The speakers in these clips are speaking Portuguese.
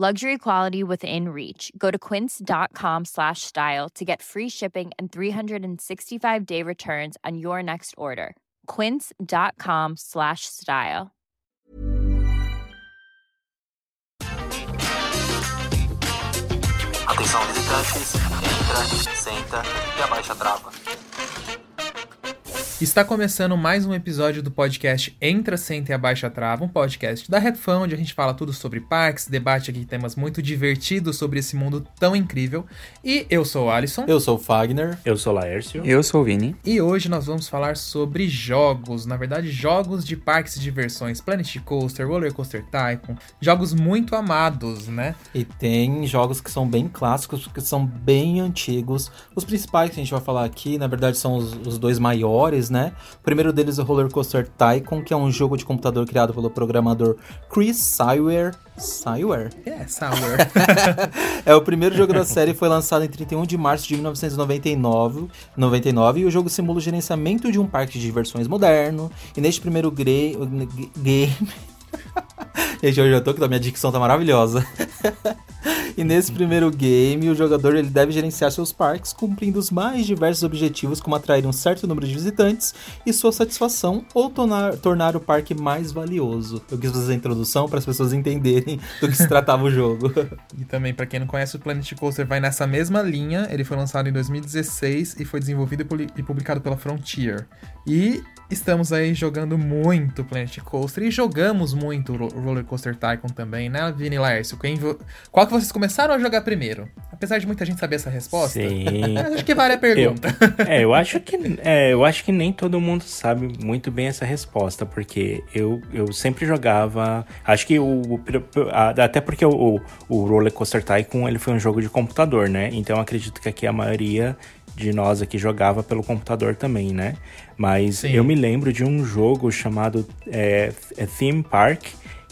Luxury quality within reach. Go to quince.com slash style to get free shipping and 365 day returns on your next order. Quince.com slash style. Atenção visitantes, entra, senta e abaixa a trava. Está começando mais um episódio do podcast Entra, Senta e Abaixa a Trava, um podcast da Redfund, onde a gente fala tudo sobre parques, debate aqui temas muito divertidos sobre esse mundo tão incrível. E eu sou o Alisson. Eu sou o Fagner. Eu sou o Laércio. Eu sou o Vini. E hoje nós vamos falar sobre jogos, na verdade, jogos de parques e diversões, Planet Coaster, Roller Coaster Tycoon, jogos muito amados, né? E tem jogos que são bem clássicos, que são bem antigos. Os principais que a gente vai falar aqui, na verdade, são os, os dois maiores, né? O primeiro deles é o Roller Coaster Tycoon, que é um jogo de computador criado pelo programador Chris Syware. Syware? É, Syware. é o primeiro jogo da série, foi lançado em 31 de março de 1999, 99, e o jogo simula o gerenciamento de um parque de diversões moderno. E neste primeiro game... Gente, hoje eu tô que a minha dicção tá maravilhosa. E nesse primeiro game, o jogador ele deve gerenciar seus parques, cumprindo os mais diversos objetivos, como atrair um certo número de visitantes e sua satisfação, ou tornar, tornar o parque mais valioso. Eu quis fazer a introdução para as pessoas entenderem do que se tratava o jogo. E também, para quem não conhece, o Planet Coaster vai nessa mesma linha. Ele foi lançado em 2016 e foi desenvolvido e publicado pela Frontier. E estamos aí jogando muito Planet Coaster e jogamos muito Roller Coaster Tycoon também, né, Vini Laércio? Quem, qual que vocês começaram a jogar primeiro? Apesar de muita gente saber essa resposta, Sim. acho que vale a pergunta. Eu, é, eu acho que é, eu acho que nem todo mundo sabe muito bem essa resposta, porque eu, eu sempre jogava. Acho que o. Até porque o, o Roller Coaster Tycoon ele foi um jogo de computador, né? Então acredito que aqui a maioria de nós aqui jogava pelo computador também, né? Mas Sim. eu me lembro de um jogo chamado é, Theme Park,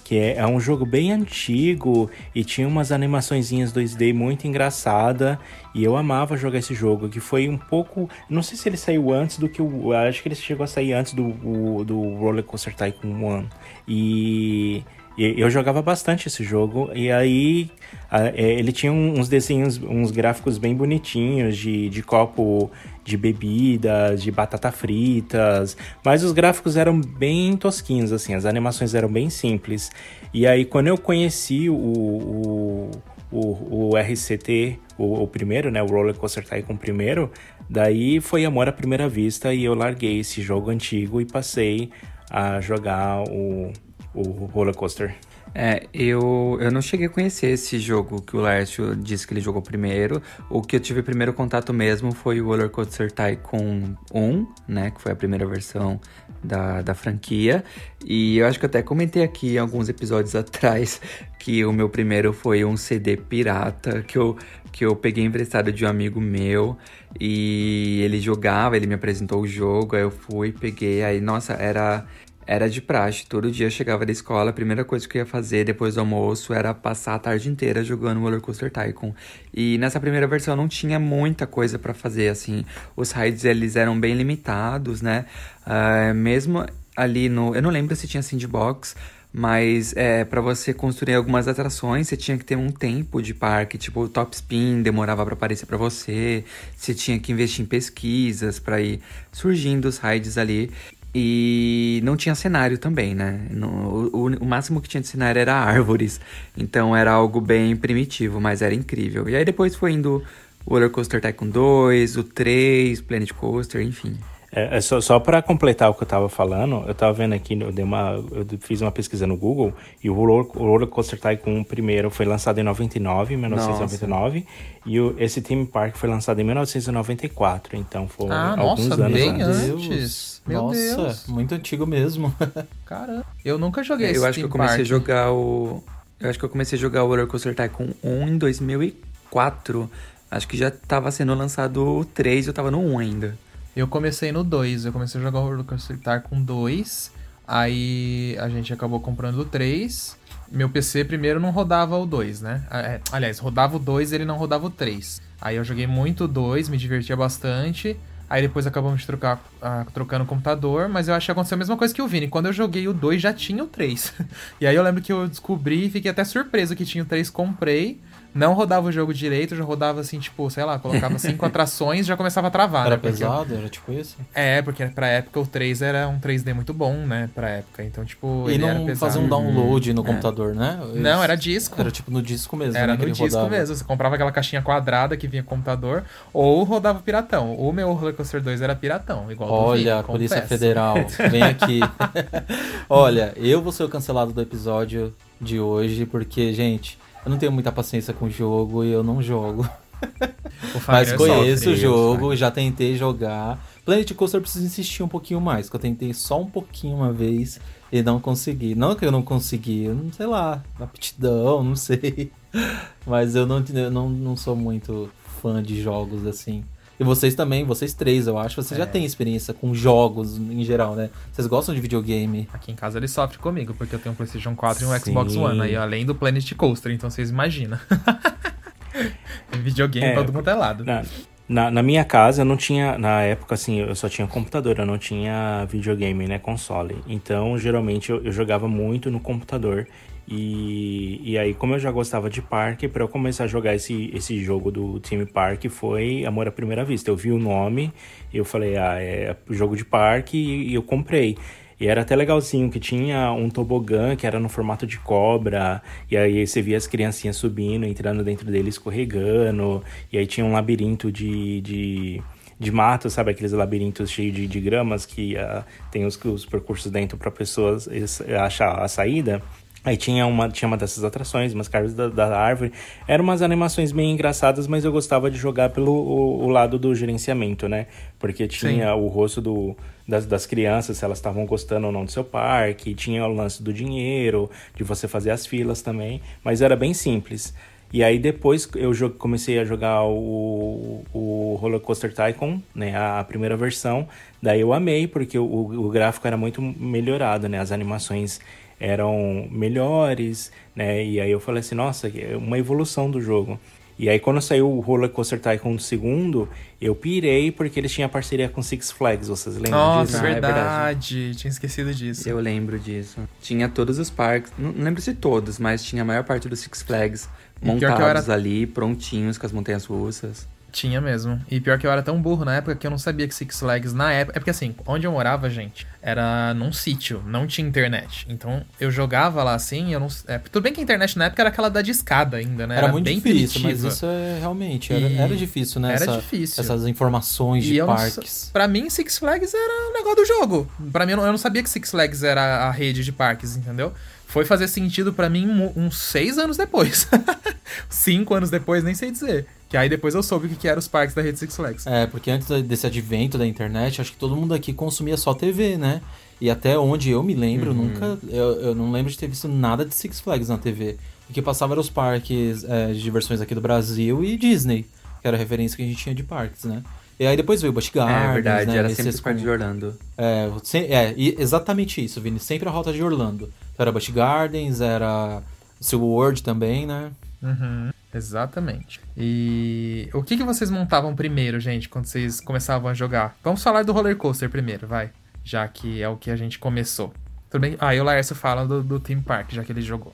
que é, é, um jogo bem antigo e tinha umas animaçõezinhas 2D muito engraçada e eu amava jogar esse jogo, que foi um pouco, não sei se ele saiu antes do que o, acho que ele chegou a sair antes do, o, do Roller Coaster Tycoon 1 e eu jogava bastante esse jogo, e aí a, é, ele tinha uns desenhos, uns gráficos bem bonitinhos de, de copo de bebidas, de batata fritas, mas os gráficos eram bem tosquinhos, assim, as animações eram bem simples. E aí quando eu conheci o, o, o, o RCT, o, o, primeiro, né, o Roller Coaster Tycoon primeiro, daí foi amor à primeira vista e eu larguei esse jogo antigo e passei a jogar o o roller coaster. É, eu, eu não cheguei a conhecer esse jogo que o Lércio disse que ele jogou primeiro. O que eu tive primeiro contato mesmo foi o Roller Coaster Tycoon 1, né? Que foi a primeira versão da, da franquia. E eu acho que eu até comentei aqui alguns episódios atrás que o meu primeiro foi um CD pirata que eu, que eu peguei emprestado de um amigo meu. E ele jogava, ele me apresentou o jogo, aí eu fui, peguei, aí, nossa, era era de praxe. Todo dia chegava da escola, a primeira coisa que eu ia fazer depois do almoço era passar a tarde inteira jogando Roller Coaster Tycoon. E nessa primeira versão não tinha muita coisa para fazer, assim. Os raids, eles eram bem limitados, né? Uh, mesmo ali no... Eu não lembro se tinha sandbox, mas é, para você construir algumas atrações, você tinha que ter um tempo de parque, tipo o top spin demorava para aparecer para você, você tinha que investir em pesquisas para ir surgindo os raids ali. E não tinha cenário também, né? No, o, o, máximo que tinha de cenário era árvores. Então era algo bem primitivo, mas era incrível. E aí depois foi indo o Roller Coaster Tycoon 2, o 3, Planet Coaster, enfim. É, é só, só para completar o que eu estava falando, eu estava vendo aqui, eu, dei uma, eu fiz uma pesquisa no Google e o Roller, o Roller Coaster Tycoon primeiro foi lançado em 99, 1999, Nossa. e o, esse Theme Park foi lançado em 1994, então foi ah, alguns nossa, anos bem antes. antes. Meu Nossa, Deus. muito antigo mesmo. Caramba. Eu nunca joguei eu esse Eu acho que eu comecei Park. a jogar o eu acho que eu comecei a jogar o Roller Coaster Tycoon 1 em 2004. Acho que já estava sendo lançado o 3 eu tava no 1 ainda. Eu comecei no 2, eu comecei a jogar o Coaster Tycoon 2, aí a gente acabou comprando o 3. Meu PC primeiro não rodava o 2, né? É, aliás, rodava o 2 e ele não rodava o 3. Aí eu joguei muito o 2, me divertia bastante. Aí depois acabamos de trocar, uh, trocando o computador, mas eu acho que aconteceu a mesma coisa que o Vini. Quando eu joguei o 2 já tinha o 3. e aí eu lembro que eu descobri e fiquei até surpreso que tinha o 3, comprei não rodava o jogo direito, já rodava assim, tipo, sei lá, colocava cinco atrações e já começava a travar, era né? pesado? Era tipo isso? É, porque pra época o 3 era um 3D muito bom, né? Pra época. Então, tipo, e ele não era pesado. fazia um download no É. computador, né? Não, era disco. Era tipo no disco mesmo, Era né? no disco rodava. mesmo. Você comprava aquela caixinha quadrada que vinha com o computador, ou rodava piratão. O meu Roller Coaster 2 era piratão, igual do Olha, Vini, Polícia. Federal, vem aqui. Olha, eu vou ser o cancelado do episódio de hoje, porque, gente, eu não tenho muita paciência com o jogo e eu não jogo. Mas conheço sofre. o jogo, já tentei jogar. Planet Coaster eu preciso insistir um pouquinho mais, que eu tentei só um pouquinho uma vez e não consegui. Não que eu não consegui, eu não sei lá, aptidão, não sei. Mas eu não, eu não, não sou muito fã de jogos assim. E vocês também, vocês três, eu acho, vocês já É. têm experiência com jogos em geral, né? Vocês gostam de videogame? Aqui em casa ele sofre comigo, porque eu tenho um PlayStation 4 e um Sim. Xbox One, aí além do Planet Coaster, então vocês imaginam. Videogame É, todo quanto é lado. Na, na, na minha casa eu não tinha, na época assim, eu só tinha computador, eu não tinha videogame, né, console. Então, geralmente eu, eu jogava muito no computador. E, e aí, como eu já gostava de parque, para eu começar a jogar esse, esse jogo do Team Park foi amor à primeira vista. Eu vi o nome, eu falei, ah, é jogo de parque e, e eu comprei. E era até legalzinho, que tinha um tobogã que era no formato de cobra, e aí você via as criancinhas subindo, entrando dentro dele, escorregando, e aí tinha um labirinto de, de, de mato, sabe? Aqueles labirintos cheios de, de gramas que ah, tem os, os percursos dentro para pessoas es- achar a saída. Aí tinha uma, tinha uma dessas atrações, umas caras da, da árvore. Eram umas animações bem engraçadas, mas eu gostava de jogar pelo o, o lado do gerenciamento, né? Porque tinha o rosto do, das, das crianças, se elas estavam gostando ou não do seu parque. Tinha o lance do dinheiro, de você fazer as filas também. Mas era bem simples. E aí depois eu comecei a jogar o, o Roller Coaster Tycoon, né, a primeira versão. Daí eu amei, porque o, o gráfico era muito melhorado, né, as animações eram melhores, né, e aí eu falei assim, nossa, é uma evolução do jogo. E aí quando saiu o Roller Coaster Tycoon segundo, eu pirei porque eles tinham parceria com Six Flags, vocês lembram Nossa, disso? Ah, é verdade. Tinha esquecido disso. Eu lembro disso. Tinha todos os parques, não lembro se todos, mas tinha a maior parte dos Six Flags montados era- ali, prontinhos com as montanhas russas. Tinha mesmo. E pior que eu era tão burro na época que eu não sabia que Six Flags na época. É porque assim, onde eu morava, gente, era num sítio, não tinha internet. Então eu jogava lá assim, eu não. É, tudo bem que a internet na época era aquela da discada ainda, né? Era, muito bem difícil, mas isso é realmente, era, E- era difícil, né? Era essa- difícil. Essas informações de não parques. sa- Pra mim, Six Flags era o negócio do jogo. Pra mim, eu não, eu não sabia que Six Flags era a rede de parques, entendeu? Foi fazer sentido pra mim uns seis anos depois. Cinco anos depois, nem sei dizer. Que aí depois eu soube o que que eram os parques da rede Six Flags. É, porque antes desse advento da internet, acho que todo mundo aqui consumia só TV, né? E até onde eu me lembro, Uhum. nunca. Eu, eu não lembro de ter visto nada de Six Flags na TV. O que passava eram os parques é, de diversões aqui do Brasil e Disney, que era a referência que a gente tinha de parques, né? E aí depois veio o Busch Gardens, é verdade, né? era Esses sempre com- de Orlando. É, se- é, e exatamente isso, Vini. Sempre a rota de Orlando. Então, era Busch Gardens, era SeaWorld também, né? Uhum, exatamente. E o que, que vocês montavam primeiro, gente, quando vocês começavam a jogar? Vamos falar do roller coaster primeiro, vai. Já que é o que a gente começou. Tudo bem? Ah, e o Laércio fala do, do Theme Park, já que ele jogou.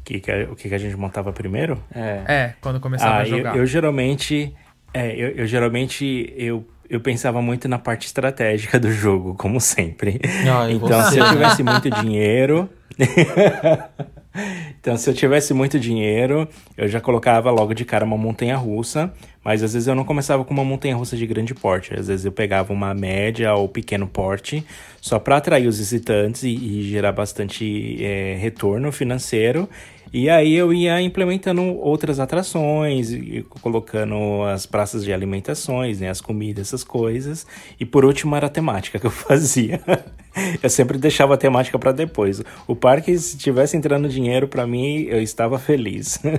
O que, que, a- o que, que a gente montava primeiro? É. É, quando começava Ah, a eu, jogar. eu geralmente. É, eu, eu geralmente. Eu, eu pensava muito na parte estratégica do jogo, como sempre. Ah, então, se eu tivesse muito dinheiro. então, se eu tivesse muito dinheiro, eu já colocava logo de cara uma montanha russa. Mas às vezes eu não começava com uma montanha russa de grande porte. Às vezes eu pegava uma média ou pequeno porte, só para atrair os visitantes e, e gerar bastante é, retorno financeiro. E aí eu ia implementando outras atrações, colocando as praças de alimentações, né, as comidas, essas coisas. E por último era a temática que eu fazia. eu sempre deixava a temática para depois. O parque, se tivesse entrando dinheiro para mim, eu estava feliz.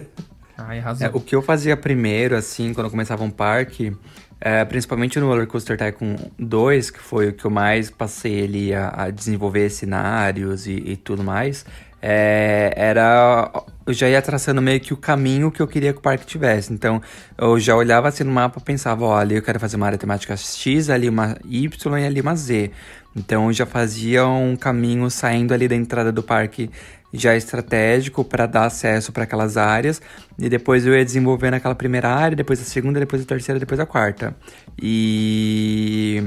Ai, arrasou. É, o que eu fazia primeiro, assim, quando eu começava um parque, é, principalmente no Roller Coaster Tycoon 2, que foi o que eu mais passei ali a, a desenvolver cenários e, e tudo mais, é, era. Eu já ia traçando meio que o caminho que eu queria que o parque tivesse. Então, eu já olhava assim no mapa pensava: olha, eu quero fazer uma área temática X, ali uma Y e ali uma Z. Então, eu já fazia um caminho saindo ali da entrada do parque já estratégico para dar acesso para aquelas áreas e depois eu ia desenvolvendo aquela primeira área, depois a segunda, depois a terceira, depois a quarta. E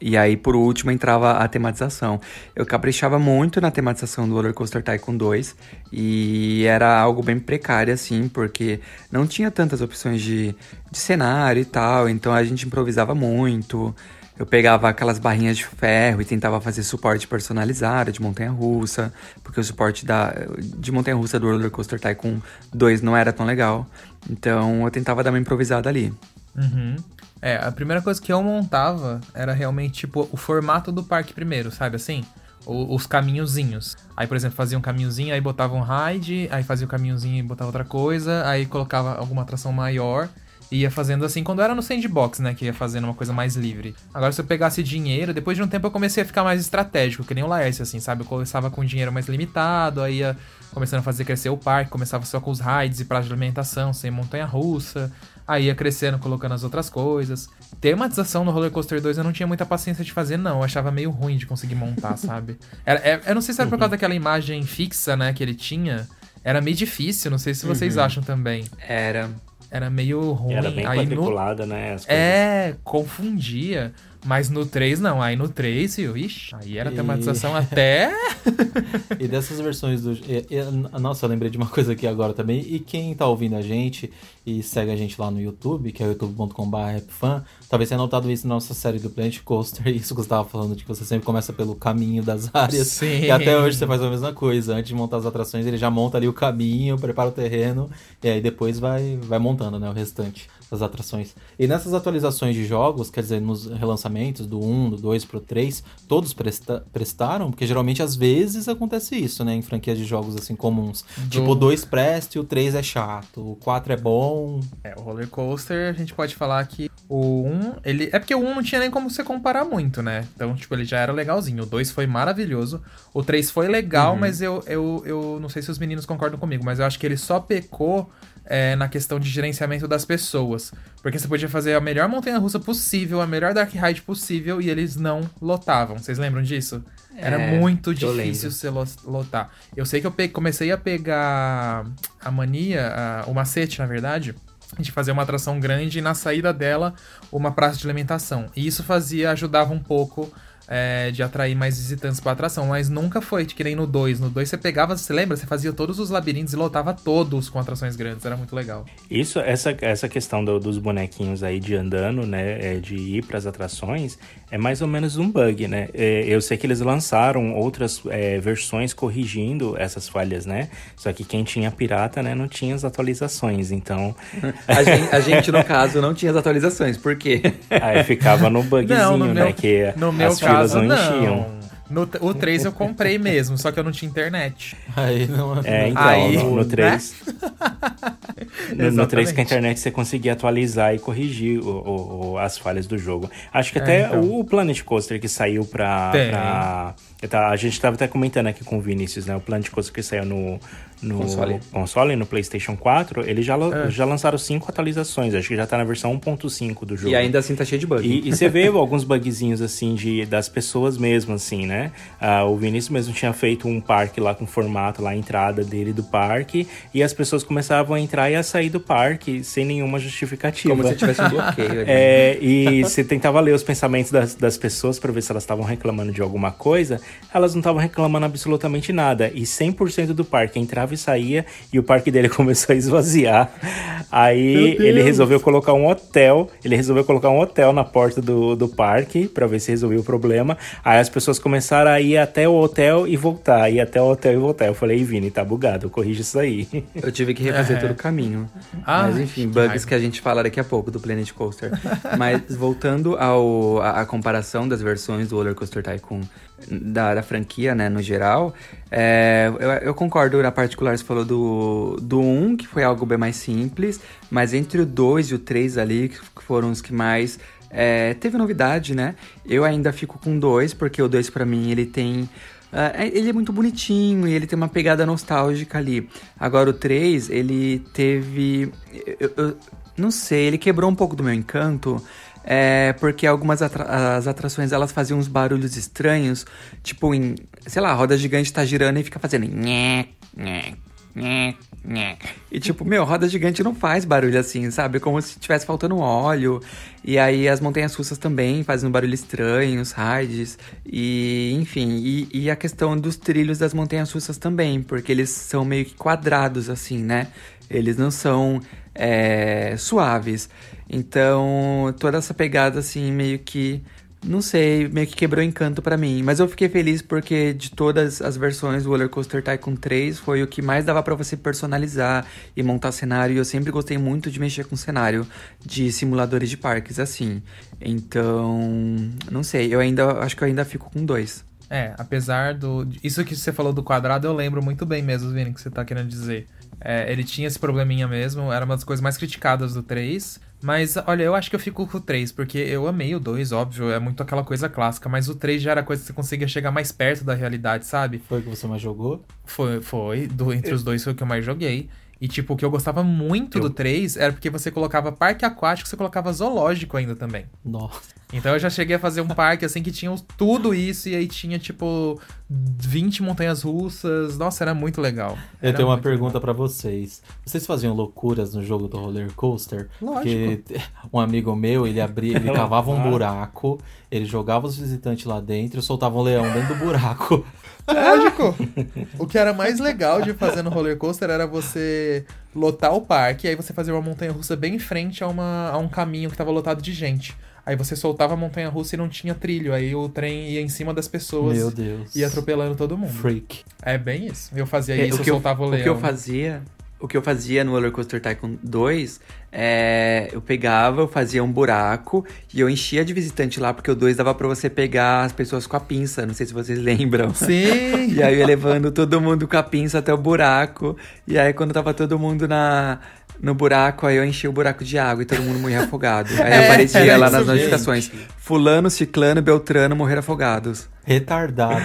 e aí por último entrava a tematização. Eu caprichava muito na tematização do Roller Coaster Tycoon 2 e era algo bem precário assim, porque não tinha tantas opções de, de cenário e tal, então a gente improvisava muito. Eu pegava aquelas barrinhas de ferro e tentava fazer suporte personalizado de montanha-russa, porque o suporte da, de montanha-russa do Roller Coaster Tycoon 2 não era tão legal. Então eu tentava dar uma improvisada ali. Uhum. É, a primeira coisa que eu montava era realmente, tipo, o formato do parque primeiro, sabe assim? O- os caminhozinhos. Aí, por exemplo, fazia um caminhozinho, aí botava um ride, aí fazia o caminhozinho e botava outra coisa, aí colocava alguma atração maior. E ia fazendo assim quando era no sandbox, né? Que ia fazendo uma coisa mais livre. Agora, se eu pegasse dinheiro, depois de um tempo eu comecei a ficar mais estratégico, que nem o Laércio, assim, sabe? Eu começava com dinheiro mais limitado, aí ia começando a fazer crescer o parque, começava só com os rides e praça de alimentação, sem montanha russa. Aí ia crescendo, colocando as outras coisas. Tematização no Roller Coaster 2 eu não tinha muita paciência de fazer, não. Eu achava meio ruim de conseguir montar, sabe? Era, é- eu não sei se era por causa daquela imagem fixa, né, que ele tinha. Era meio difícil, não sei se vocês acham também. Era. Era meio ruim. Era bem Aí no, quadriculada, né? as coisas. é, confundia. Mas no 3 não. Aí no 3, viu? Ixi, aí era E- tematização até. E dessas versões do. e- e- nossa, eu lembrei de uma coisa aqui agora também. E quem tá ouvindo a gente e segue a gente lá no YouTube, que é youtube.com.br talvez tenha notado isso na nossa série do Planet Coaster. Isso que você tava falando, de que você sempre começa pelo caminho das áreas. Sim. E até hoje você faz a mesma coisa. Antes de montar as atrações, ele já monta ali o caminho, prepara o terreno, e aí depois vai, vai montando, né, o restante das atrações. E nessas atualizações de jogos, quer dizer, nos relançamentos do 1, do 2 pro 3, todos presta- prestaram? Porque geralmente às vezes acontece isso, né, em franquias de jogos assim comuns. Tipo, o 2 presta e o 3 é chato, o 4 é bom. É, o roller coaster, a gente pode falar que o 1, ele. É porque o 1 não tinha nem como você comparar muito, né? Então, tipo, ele já era legalzinho. O 2 foi maravilhoso. O 3 foi legal, mas eu, eu, eu não sei se os meninos concordam comigo, mas eu acho que ele só pecou é, na questão de gerenciamento das pessoas. Porque você podia fazer a melhor montanha russa possível, a melhor dark ride possível, e eles não lotavam. Vocês lembram disso? Era É, muito eu difícil você lo- lotar. Eu sei que eu comecei a pegar a mania, a- o macete, na verdade, de fazer uma atração grande e na saída dela uma praça de alimentação. E isso fazia, ajudava um pouco é, de atrair mais visitantes pra atração, mas nunca foi que nem no 2. No 2 você pegava, você lembra? Você fazia todos os labirintos e lotava todos com atrações grandes, era muito legal. Isso, essa, essa questão do- dos bonequinhos aí de andando, né, é, de ir para as atrações, é mais ou menos um bug, né? É, eu sei que eles lançaram outras é, versões corrigindo essas falhas, né? Só que quem tinha pirata, né, não tinha as atualizações, então A gente, a gente, no caso, não tinha as atualizações. Por quê? aí ficava no bugzinho, Não, no meu, né, que no meu as filas caso, não não. No, o 3 eu comprei mesmo, só que eu não tinha internet. Aí não. É, então, Aí, no, no né? 3. No, no 3 com a internet você conseguia atualizar e corrigir o- o- o- as falhas do jogo. Acho que até então. o Planet Coaster que saiu pra. Pra- tá, a gente tava até comentando aqui com o Vinícius, né? O Planet Coaster que saiu no. No Console. console, no PlayStation 4, eles já, É. já lançaram cinco atualizações. Acho que já tá na versão 1.5 do jogo. E ainda assim tá cheio de bug. E, e você vê alguns bugzinhos, assim, de, das pessoas mesmo, assim, né? Ah, o Vinícius mesmo tinha feito um parque lá com formato, lá a entrada dele do parque, e as pessoas começavam a entrar e a sair do parque sem nenhuma justificativa. Como se tivesse um bloqueio ali. É, e você tentava ler os pensamentos das, das pessoas pra ver se elas estavam reclamando de alguma coisa. Elas não estavam reclamando absolutamente nada. E 100% do parque entrava e saía, e o parque dele começou a esvaziar. Aí ele resolveu colocar um hotel. Ele resolveu colocar um hotel na porta do, do parque pra ver se resolvia o problema. Aí as pessoas começaram a ir até o hotel e voltar, ir até o hotel e voltar. Eu falei, "Ei, Vini, tá bugado, corrige isso aí. Eu tive que refazer É. todo o caminho. Ai, Mas enfim, que bugs raiva. que a gente fala daqui a pouco do Planet Coaster. Mas voltando ao, a, a comparação das versões do Roller Coaster Tycoon da, da franquia, né, no geral, é, eu, eu concordo na particular, você falou do, do 1, que foi algo bem mais simples, mas entre o 2 e o 3 ali, que foram os que mais é, teve novidade, né? Eu ainda fico com dois, porque o 2 pra mim ele tem. é- ele é muito bonitinho e ele tem uma pegada nostálgica ali. Agora o 3, ele teve. Eu, eu não sei, ele quebrou um pouco do meu encanto. É, porque algumas atra- as atrações elas faziam uns barulhos estranhos, tipo em, sei lá, a roda gigante tá girando e fica fazendo. E tipo, meu, roda gigante não faz barulho assim, sabe? Como se tivesse faltando óleo. E aí as montanhas russas também fazem um barulho estranho, os rides. E, enfim, e, e a questão dos trilhos das montanhas russas também, porque eles são meio que quadrados, assim, né? Eles não são é, suaves. Então, toda essa pegada, assim, meio que. Não sei, meio que quebrou encanto pra mim. Mas eu fiquei feliz porque de todas as versões do Roller Coaster Tycoon 3 foi o que mais dava pra você personalizar e montar cenário. E eu sempre gostei muito de mexer com cenário de simuladores de parques, assim. Então, não sei, eu ainda acho que eu ainda fico com dois. É, apesar do. Isso que você falou do quadrado, eu lembro muito bem mesmo, Vini, que você tá querendo dizer. É, ele tinha esse probleminha mesmo, era uma das coisas mais criticadas do 3. Mas, olha, eu acho que eu fico com o 3, porque eu amei o 2, óbvio, é muito aquela coisa clássica, mas o 3 já era coisa que você conseguia chegar mais perto da realidade, sabe? Foi o que você mais jogou? Foi, foi do, entre os dois foi o que eu mais joguei. E, tipo, o que eu gostava muito do 3 era porque você colocava parque aquático, você colocava zoológico ainda também. Nossa. Então eu já cheguei a fazer um parque assim que tinha tudo isso e aí tinha tipo 20 montanhas russas. Nossa, era muito legal. Eu Era tenho uma pergunta pra vocês. Vocês faziam loucuras no jogo do roller coaster? Lógico. Porque um amigo meu, ele abria, ele cavava um buraco, ele jogava os visitantes lá dentro e soltava um leão dentro do buraco. Lógico! o que era mais legal de fazer no roller coaster era você lotar o parque, e aí você fazia uma montanha russa bem em frente a, uma, a um caminho que tava lotado de gente. Aí você soltava a montanha russa e não tinha trilho, aí o trem ia em cima das pessoas Meu Deus. e atropelando todo mundo. Freak. É bem isso. Eu fazia É, isso, o eu que eu- soltava o O leão. que eu fazia, o que eu fazia no Roller Coaster Tycoon 2 é eu pegava, eu fazia um buraco e eu enchia de visitante lá porque o 2 dava pra você pegar as pessoas com a pinça, não sei se vocês lembram. Sim! E aí eu ia levando todo mundo com a pinça até o buraco. E aí quando tava todo mundo na no buraco, aí eu enchia o buraco de água e todo mundo morria afogado. Aí É, aparecia lá nas mesmo. notificações: Fulano, Ciclano, Beltrano morreram afogados. Retardados.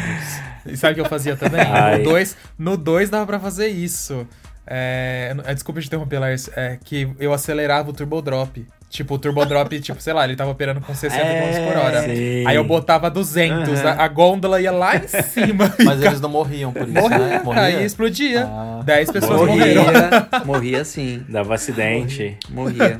E sabe o que eu fazia também? Ai. No 2 no dois dava pra fazer isso. É, é, desculpa te interromper, Lars. É que eu acelerava o Turbo Drop. Tipo, o Turbo Drop, tipo, sei lá, ele tava operando com 60 km por hora. Sim. Aí eu botava 200, Aham. a, a gôndola ia lá em cima. Mas eles não morriam por isso, né? Morria, aí explodia. Ah. 10 pessoas morreram. Morria, morria sim. Dava acidente. Morria.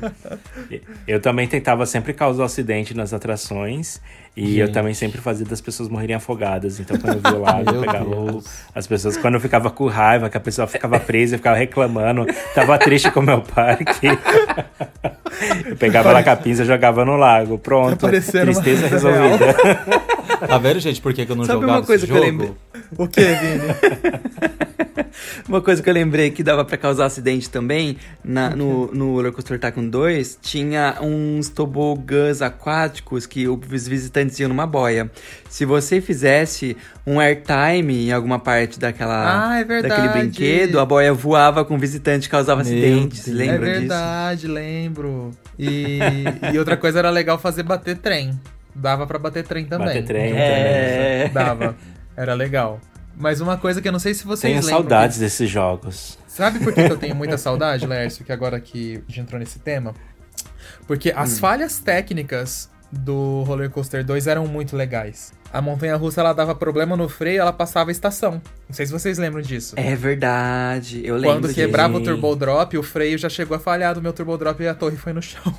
Eu também tentava sempre causar acidente nas atrações. E eu Gente. também sempre fazia das pessoas morrerem afogadas. Então, quando eu via o lago, eu pegava o- as pessoas. Quando eu ficava com raiva, que a pessoa ficava presa, eu ficava reclamando, tava triste com o meu parque. eu pegava com a pinça e jogava no lago. Pronto. Parecendo uma Tristeza resolvida. Tá vendo, gente, por que que eu não Sabe jogava uma coisa esse que eu jogo? lembrei? O que, Vini? Uma coisa que eu lembrei que dava pra causar acidente também, na, no, no Roller Coaster Tycoon 2, tinha uns tobogãs aquáticos que os visitantes iam numa boia. Se você fizesse um airtime em alguma parte daquela, Ah, é verdade. daquele brinquedo, a boia voava com o visitante e causava Meu acidentes. Deus. Lembra é disso? verdade, lembro. E, e outra coisa era legal fazer bater trem. Dava pra bater trem também. Bater trem É. Dava. Era legal. Mas uma coisa que eu não sei se vocês Tenho lembram. saudades desses jogos. Sabe por que que eu tenho muita saudade, Lércio, que agora que a gente entrou nesse tema? Porque as falhas técnicas do Roller Coaster 2 eram muito legais. A montanha russa ela dava problema no freio, ela passava a estação. Não sei se vocês lembram disso. É verdade, eu lembro Quando quebrava o Sim. turbo drop, o freio já chegou a falhar do meu turbo drop e a torre foi no chão.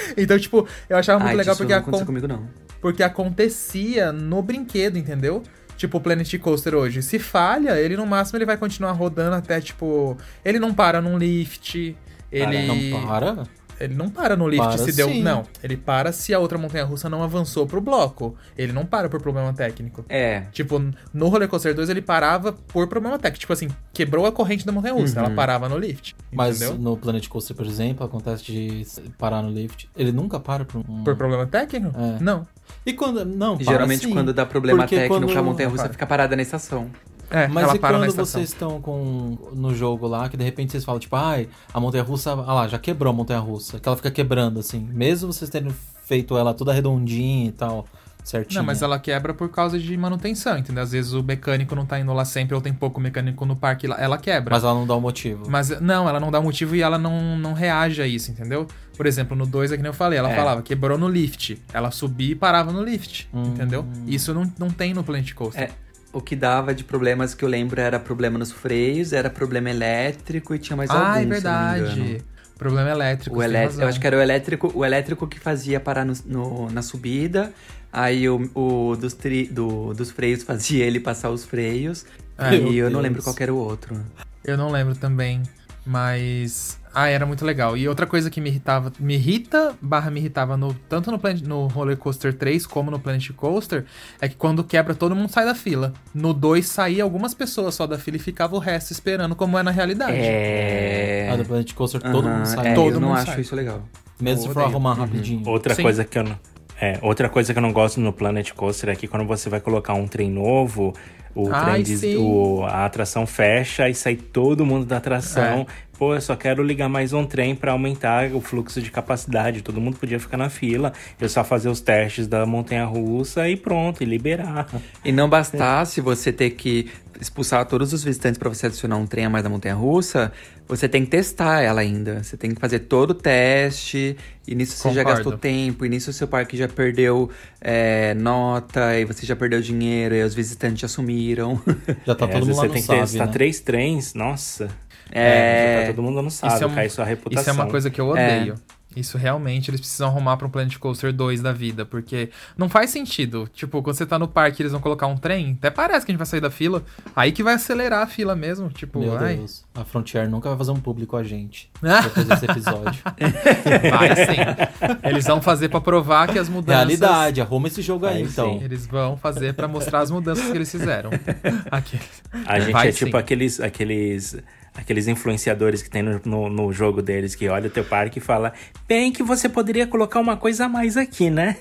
então, tipo, eu achava muito Ai, legal porque, não acon- comigo, não. porque acontecia no brinquedo, entendeu? Tipo, o Planet Coaster hoje. Se falha, ele no máximo ele vai continuar rodando até, tipo. Ele não para num lift. Ele. Não para? Ele não para no lift Para se deu. sim. Não. Ele para se a outra montanha russa não avançou pro bloco. Ele não para por problema técnico. É, Tipo, no Roller Coaster 2 ele parava por problema técnico. Tipo assim, quebrou a corrente da montanha russa. Ela parava no lift. Mas entendeu? no Planet Coaster, por exemplo, acontece de parar no lift. Ele nunca para por um... Por problema técnico? É. Não. E quando... Não, para geralmente sim. quando dá problema Porque técnico, quando- a montanha-russa Para. fica parada na estação. É, Mas ela e quando vocês estão com, no jogo lá, que de repente vocês falam, tipo, ai, a montanha-russa, ah lá, já quebrou a montanha-russa. Que ela fica quebrando, assim. Mesmo vocês terem feito ela toda redondinha e tal, certinho. Não, mas ela quebra por causa de manutenção, entendeu? Às vezes o mecânico não tá indo lá sempre ou tem pouco mecânico no parque, lá- ela quebra. Mas ela não dá o motivo. Mas não, ela não dá motivo e ela não, não reage a isso, entendeu? Por exemplo, no 2 é que nem eu falei, ela É. falava, quebrou no lift. Ela subia e parava no lift, Hum. entendeu? Isso não, não tem no Planet Coaster. É, o que dava de problemas que eu lembro era problema nos freios, era problema elétrico e tinha mais algum, ah, é não verdade. Problema elétrico. O elétrico, eu acho que era o elétrico, o elétrico que fazia parar no, no- na subida. Aí o, o dos, tri- do- dos freios fazia ele passar os freios. É. e eu não Deus. lembro qual era o outro. Eu não lembro também, mas... Ah, era muito legal. E outra coisa que me irritava, me irrita, barra me irritava, no, tanto no, Planet, no Roller Coaster 3 como no Planet Coaster, é que quando quebra, todo mundo sai da fila. No 2 saía algumas pessoas só da fila e ficava o resto esperando, como é na realidade. É. Ah, do Planet Coaster todo mundo sai. é, Todo eu não mundo acho sai. isso legal. Mesmo se for arrumar rapidinho. Outra Sim. coisa que eu não. É, outra coisa que eu não gosto no Planet Coaster é que quando você vai colocar um trem novo, o Ai, trem diz- o- a atração fecha e sai todo mundo da atração. Pô, eu só quero ligar mais um trem pra aumentar o fluxo de capacidade. Todo mundo podia ficar na fila. Eu só fazer os testes da montanha russa e pronto, e liberar. E não bastasse você ter que expulsar todos os visitantes para você adicionar um trem a mais da montanha russa, você tem que testar ela ainda. Você tem que fazer todo o teste. E nisso você já Concordo. gastou tempo. E nisso o seu parque já perdeu é, nota. E você já perdeu dinheiro. E os visitantes já sumiram. Já tá É, todo mundo lá você no tem que testar né? três trens, nossa. É. já tá todo mundo no sabe, Isso é um- cai sua reputação. Isso é uma coisa que eu odeio. Isso realmente eles precisam arrumar pra um Planet Coaster 2 da vida, porque não faz sentido. Tipo, quando você tá no parque eles vão colocar um trem, até parece que a gente vai sair da fila, aí que vai acelerar a fila mesmo. Tipo, Meu ai, Deus. A Frontier nunca vai fazer um público a gente. Depois desse episódio. vai sim. Eles vão fazer pra provar que as mudanças. Realidade, arruma esse jogo aí, Aí então. sim. Eles vão fazer pra mostrar as mudanças que eles fizeram. Aqueles. A gente Vai é tipo sim. aqueles, aqueles, aqueles influenciadores que tem no, no, no jogo deles, que olha o teu parque e fala, bem que você poderia colocar uma coisa a mais aqui, né?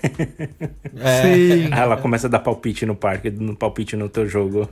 É, Sim. Ela começa a dar palpite no parque, no palpite no teu jogo.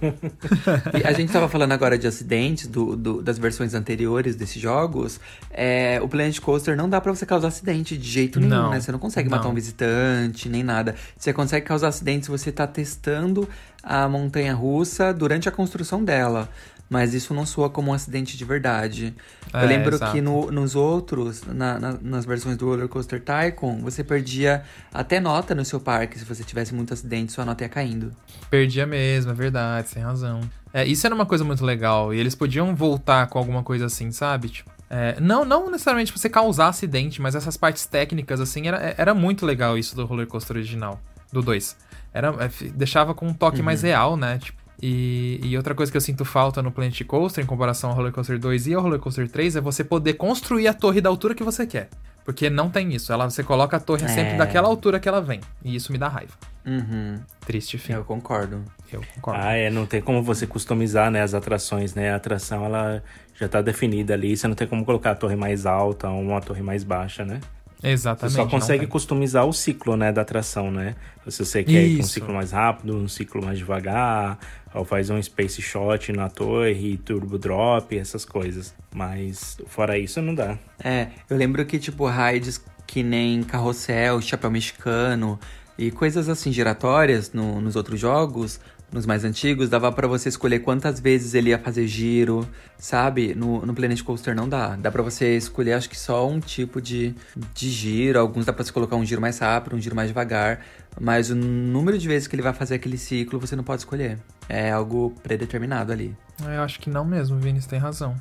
E a gente tava falando agora de acidentes do, do- das versões anteriores desses jogos. É, o Planet Coaster não dá pra você causar acidente de jeito nenhum, Não, né? Você não consegue não. matar um visitante, nem nada. Você consegue causar acidente se você tá testando a montanha russa durante a construção dela. Mas isso não soa como um acidente de verdade. É, Eu lembro exato. que no- nos outros, na- na- nas versões do Roller Coaster Tycoon, você perdia até nota no seu parque. Se você tivesse muito acidente, sua nota ia caindo. Perdia mesmo, é verdade, sem razão. É, isso era uma coisa muito legal. E eles podiam voltar com alguma coisa assim, sabe? Tipo, é, não, não necessariamente pra você causar acidente, mas essas partes técnicas, assim, era, era muito legal isso do roller coaster original, do 2. Era, é, deixava com um toque mais real, né? Tipo, e, e outra coisa que eu sinto falta no Planet Coaster, em comparação ao Roller Coaster 2 e ao Roller Coaster 3, é você poder construir a torre da altura que você quer. Porque não tem isso. Ela, você coloca a torre sempre É. daquela altura que ela vem. E isso me dá raiva. Uhum. Triste fim. Eu concordo. Eu concordo. Ah, é, não tem como você customizar, né, as atrações, né? A atração, ela já tá definida ali, você não tem como colocar a torre mais alta ou uma torre mais baixa, né? Você Exatamente. só não consegue customizar o ciclo, né, da atração, né? Se você quer um ciclo mais rápido, um ciclo mais devagar, ou faz um space shot na torre, turbo drop, essas coisas. Mas fora isso não dá. É, eu lembro que, tipo, raids que nem carrossel, chapéu mexicano e coisas assim giratórias no- nos outros jogos, nos mais antigos, dava pra você escolher quantas vezes ele ia fazer giro, sabe? No, no Planet Coaster não dá. Dá pra você escolher, acho que só um tipo de, de giro. Alguns dá pra você colocar um giro mais rápido, um giro mais devagar. Mas o número de vezes que ele vai fazer aquele ciclo, você não pode escolher. É algo predeterminado ali. Eu acho que não mesmo, Vini, você tem razão.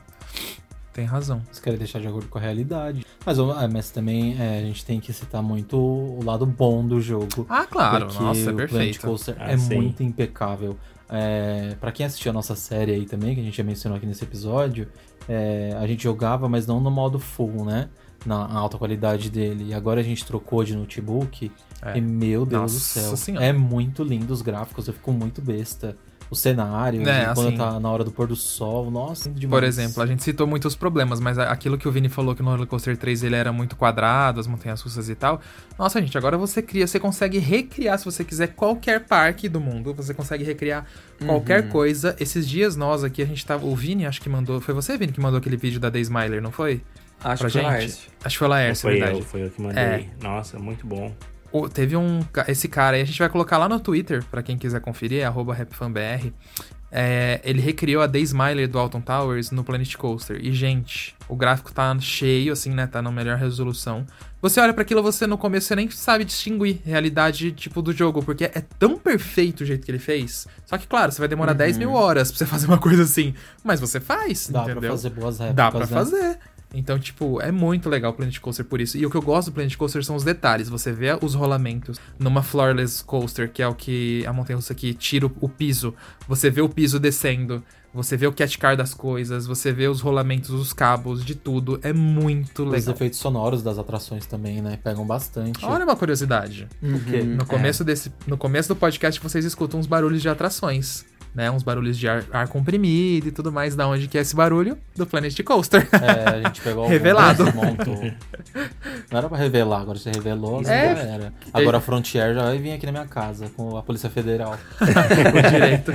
Tem razão. Eles querem deixar de acordo com a realidade. Mas, é, mas também é, a gente tem que citar muito o lado bom do jogo. Ah, claro. porque Nossa, é perfeito. Coaster Ah, é sim. muito impecável. É, para quem assistiu a nossa série aí também, que a gente já mencionou aqui nesse episódio, é, a gente jogava, mas não no modo full, né? Na alta qualidade dele. E agora a gente trocou de notebook. É. E meu Deus do Nossa céu. Senhora. É muito lindo os gráficos, eu fico muito besta. O cenário, É, quando assim- tá na hora do pôr do sol, nossa, demais. Por exemplo, a gente citou muitos problemas, mas a- aquilo que o Vini falou que no Roller Coaster 3 ele era muito quadrado, as montanhas russas e tal. Nossa, gente, agora você cria, você consegue recriar, se você quiser, qualquer parque do mundo. Você consegue recriar qualquer coisa. Esses dias nós aqui, a gente tava. O Vini, acho que mandou. Foi você, Vini, que mandou aquele vídeo da Day Smiler, não foi? Acho pra que foi gente? Lars. Acho que foi o Laércio, foi é verdade. eu, foi eu que mandei. É. Nossa, muito bom. Teve um. Esse cara aí, a gente vai colocar lá no Twitter, pra quem quiser conferir, é arroba rapfanbr. É, ele recriou a Day Smiler do Alton Towers no Planet Coaster. E, gente, o gráfico tá cheio, assim, né? Tá na melhor resolução. Você olha pra aquilo, você no começo você nem sabe distinguir realidade, tipo, do jogo, porque é tão perfeito o jeito que ele fez. Só que, claro, você vai demorar 10 mil horas pra você fazer uma coisa assim. Mas você faz, Dá entendeu? pra fazer boas réplicas, Dá pra né? fazer. Então, tipo, é muito legal o Planet Coaster por isso. E o que eu gosto do Planet Coaster são os detalhes. Você vê os rolamentos numa Floorless Coaster, que é o que a montanha russa que tira o, piso. Você vê o piso descendo. Você vê o cat car das coisas. Você vê os rolamentos, os cabos, de tudo. É muito Os legal. efeitos sonoros das atrações também, né? Pegam bastante. Olha uma curiosidade. O quê? No começo, desse, no começo do podcast, vocês escutam uns barulhos de atrações. Né, uns barulhos de ar, ar comprimido e tudo mais. Da onde que é esse barulho? Do Planet Coaster. É, a gente pegou algum Revelado. montou. Não era pra revelar, agora você revelou, É. já era. Agora a Frontier já vai vir aqui na minha casa com a Polícia Federal. o direito.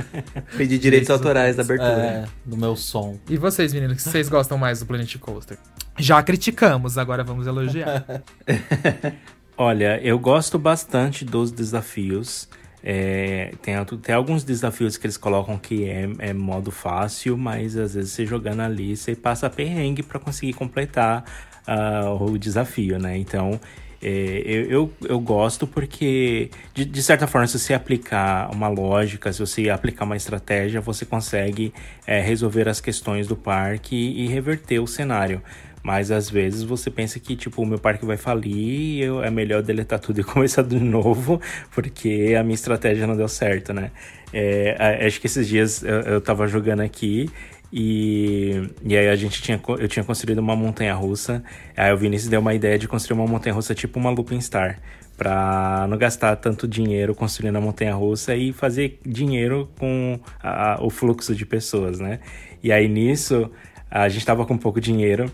Pedir direitos autorais da abertura. É, do meu som. E vocês, meninos, que vocês gostam mais do Planet Coaster? Já criticamos, agora vamos elogiar. Olha, eu gosto bastante dos desafios. É, tem, tem alguns desafios que eles colocam que é, é modo fácil, mas às vezes você jogando ali, você passa perrengue para conseguir completar ah, o desafio, né? Então, é, eu, eu, eu gosto porque, de, de certa forma, se você aplicar uma lógica, se você aplicar uma estratégia, você consegue é, resolver as questões do parque e reverter o cenário. Mas às vezes você pensa que, tipo, o meu parque vai falir eu, é melhor deletar tudo e começar de novo, porque a minha estratégia não deu certo, né? É, acho que esses dias eu, eu tava jogando aqui e, e aí a gente tinha, eu tinha construído uma montanha russa. Aí o Vinícius deu uma ideia de construir uma montanha russa tipo uma Looping Star. Pra não gastar tanto dinheiro construindo a montanha russa e fazer dinheiro com a- o fluxo de pessoas, né? E aí nisso a gente tava com pouco dinheiro.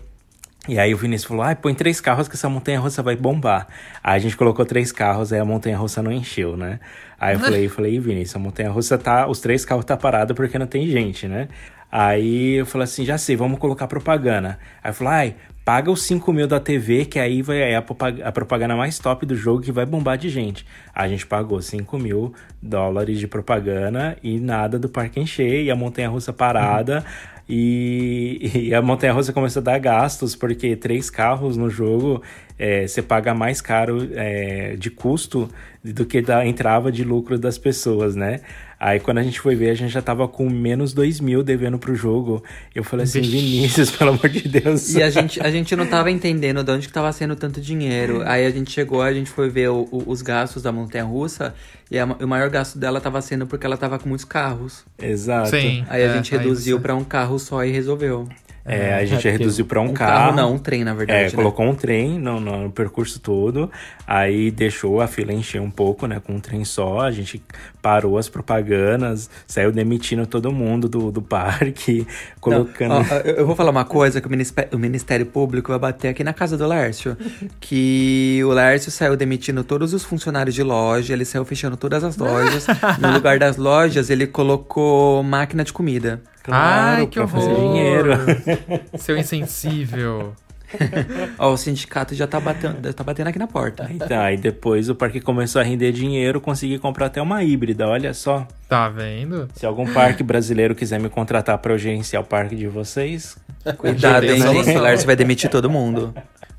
E aí o Vinícius falou, ah, põe três carros que essa montanha-russa vai bombar. Aí a gente colocou três carros, aí a montanha-russa não encheu, né? Aí eu falei, falei, "Ih, Vinícius, a montanha-russa tá, os três carros tá parado porque não tem gente, né? Aí eu falei assim, já sei, vamos colocar propaganda. Aí eu falei, ai, paga os 5 mil da TV, que aí vai, é a, propag- a propaganda mais top do jogo que vai bombar de gente. A gente pagou 5 mil dólares de propaganda e nada do parque encher, e a montanha-russa parada. E, e a montanha russa começou a dar gastos, porque três carros no jogo é, você paga mais caro é, de custo do que da entrava de lucro das pessoas, né? Aí quando a gente foi ver, a gente já tava com menos 2 mil devendo pro jogo. Eu falei assim. Vinícius, pelo amor de Deus. E a gente, a gente não tava entendendo de onde que tava sendo tanto dinheiro. Aí a gente chegou, a gente foi ver o- o- os gastos da montanha russa e a- o maior gasto dela tava sendo porque ela tava com muitos carros. Exato. Sim. Aí a é, gente reduziu pra um carro só e resolveu. É, a gente É, reduziu para um, Um carro. carro não, um trem, na verdade. É, né? colocou um trem no, no- percurso todo, aí deixou a fila encher um pouco, né, com um trem só, a gente parou as propagandas, saiu demitindo todo mundo do, do parque, colocando... Ó, eu eu vou falar uma coisa que o Ministério, o Ministério Público vai bater aqui na casa do Lércio. que o Lércio saiu demitindo todos os funcionários de loja, ele saiu fechando todas as lojas. no lugar das lojas, ele colocou máquina de comida. Claro, Ai, que pra horror. fazer dinheiro. Seu insensível. Ó, o sindicato já tá batendo, tá batendo aqui na porta. Então, aí depois o parque começou a render dinheiro, consegui comprar até uma híbrida, olha só. Tá vendo? Se algum parque brasileiro quiser me contratar para eu gerenciar o parque de vocês, Cuidado, hein, Solução. gente. O Lércio vai demitir todo mundo.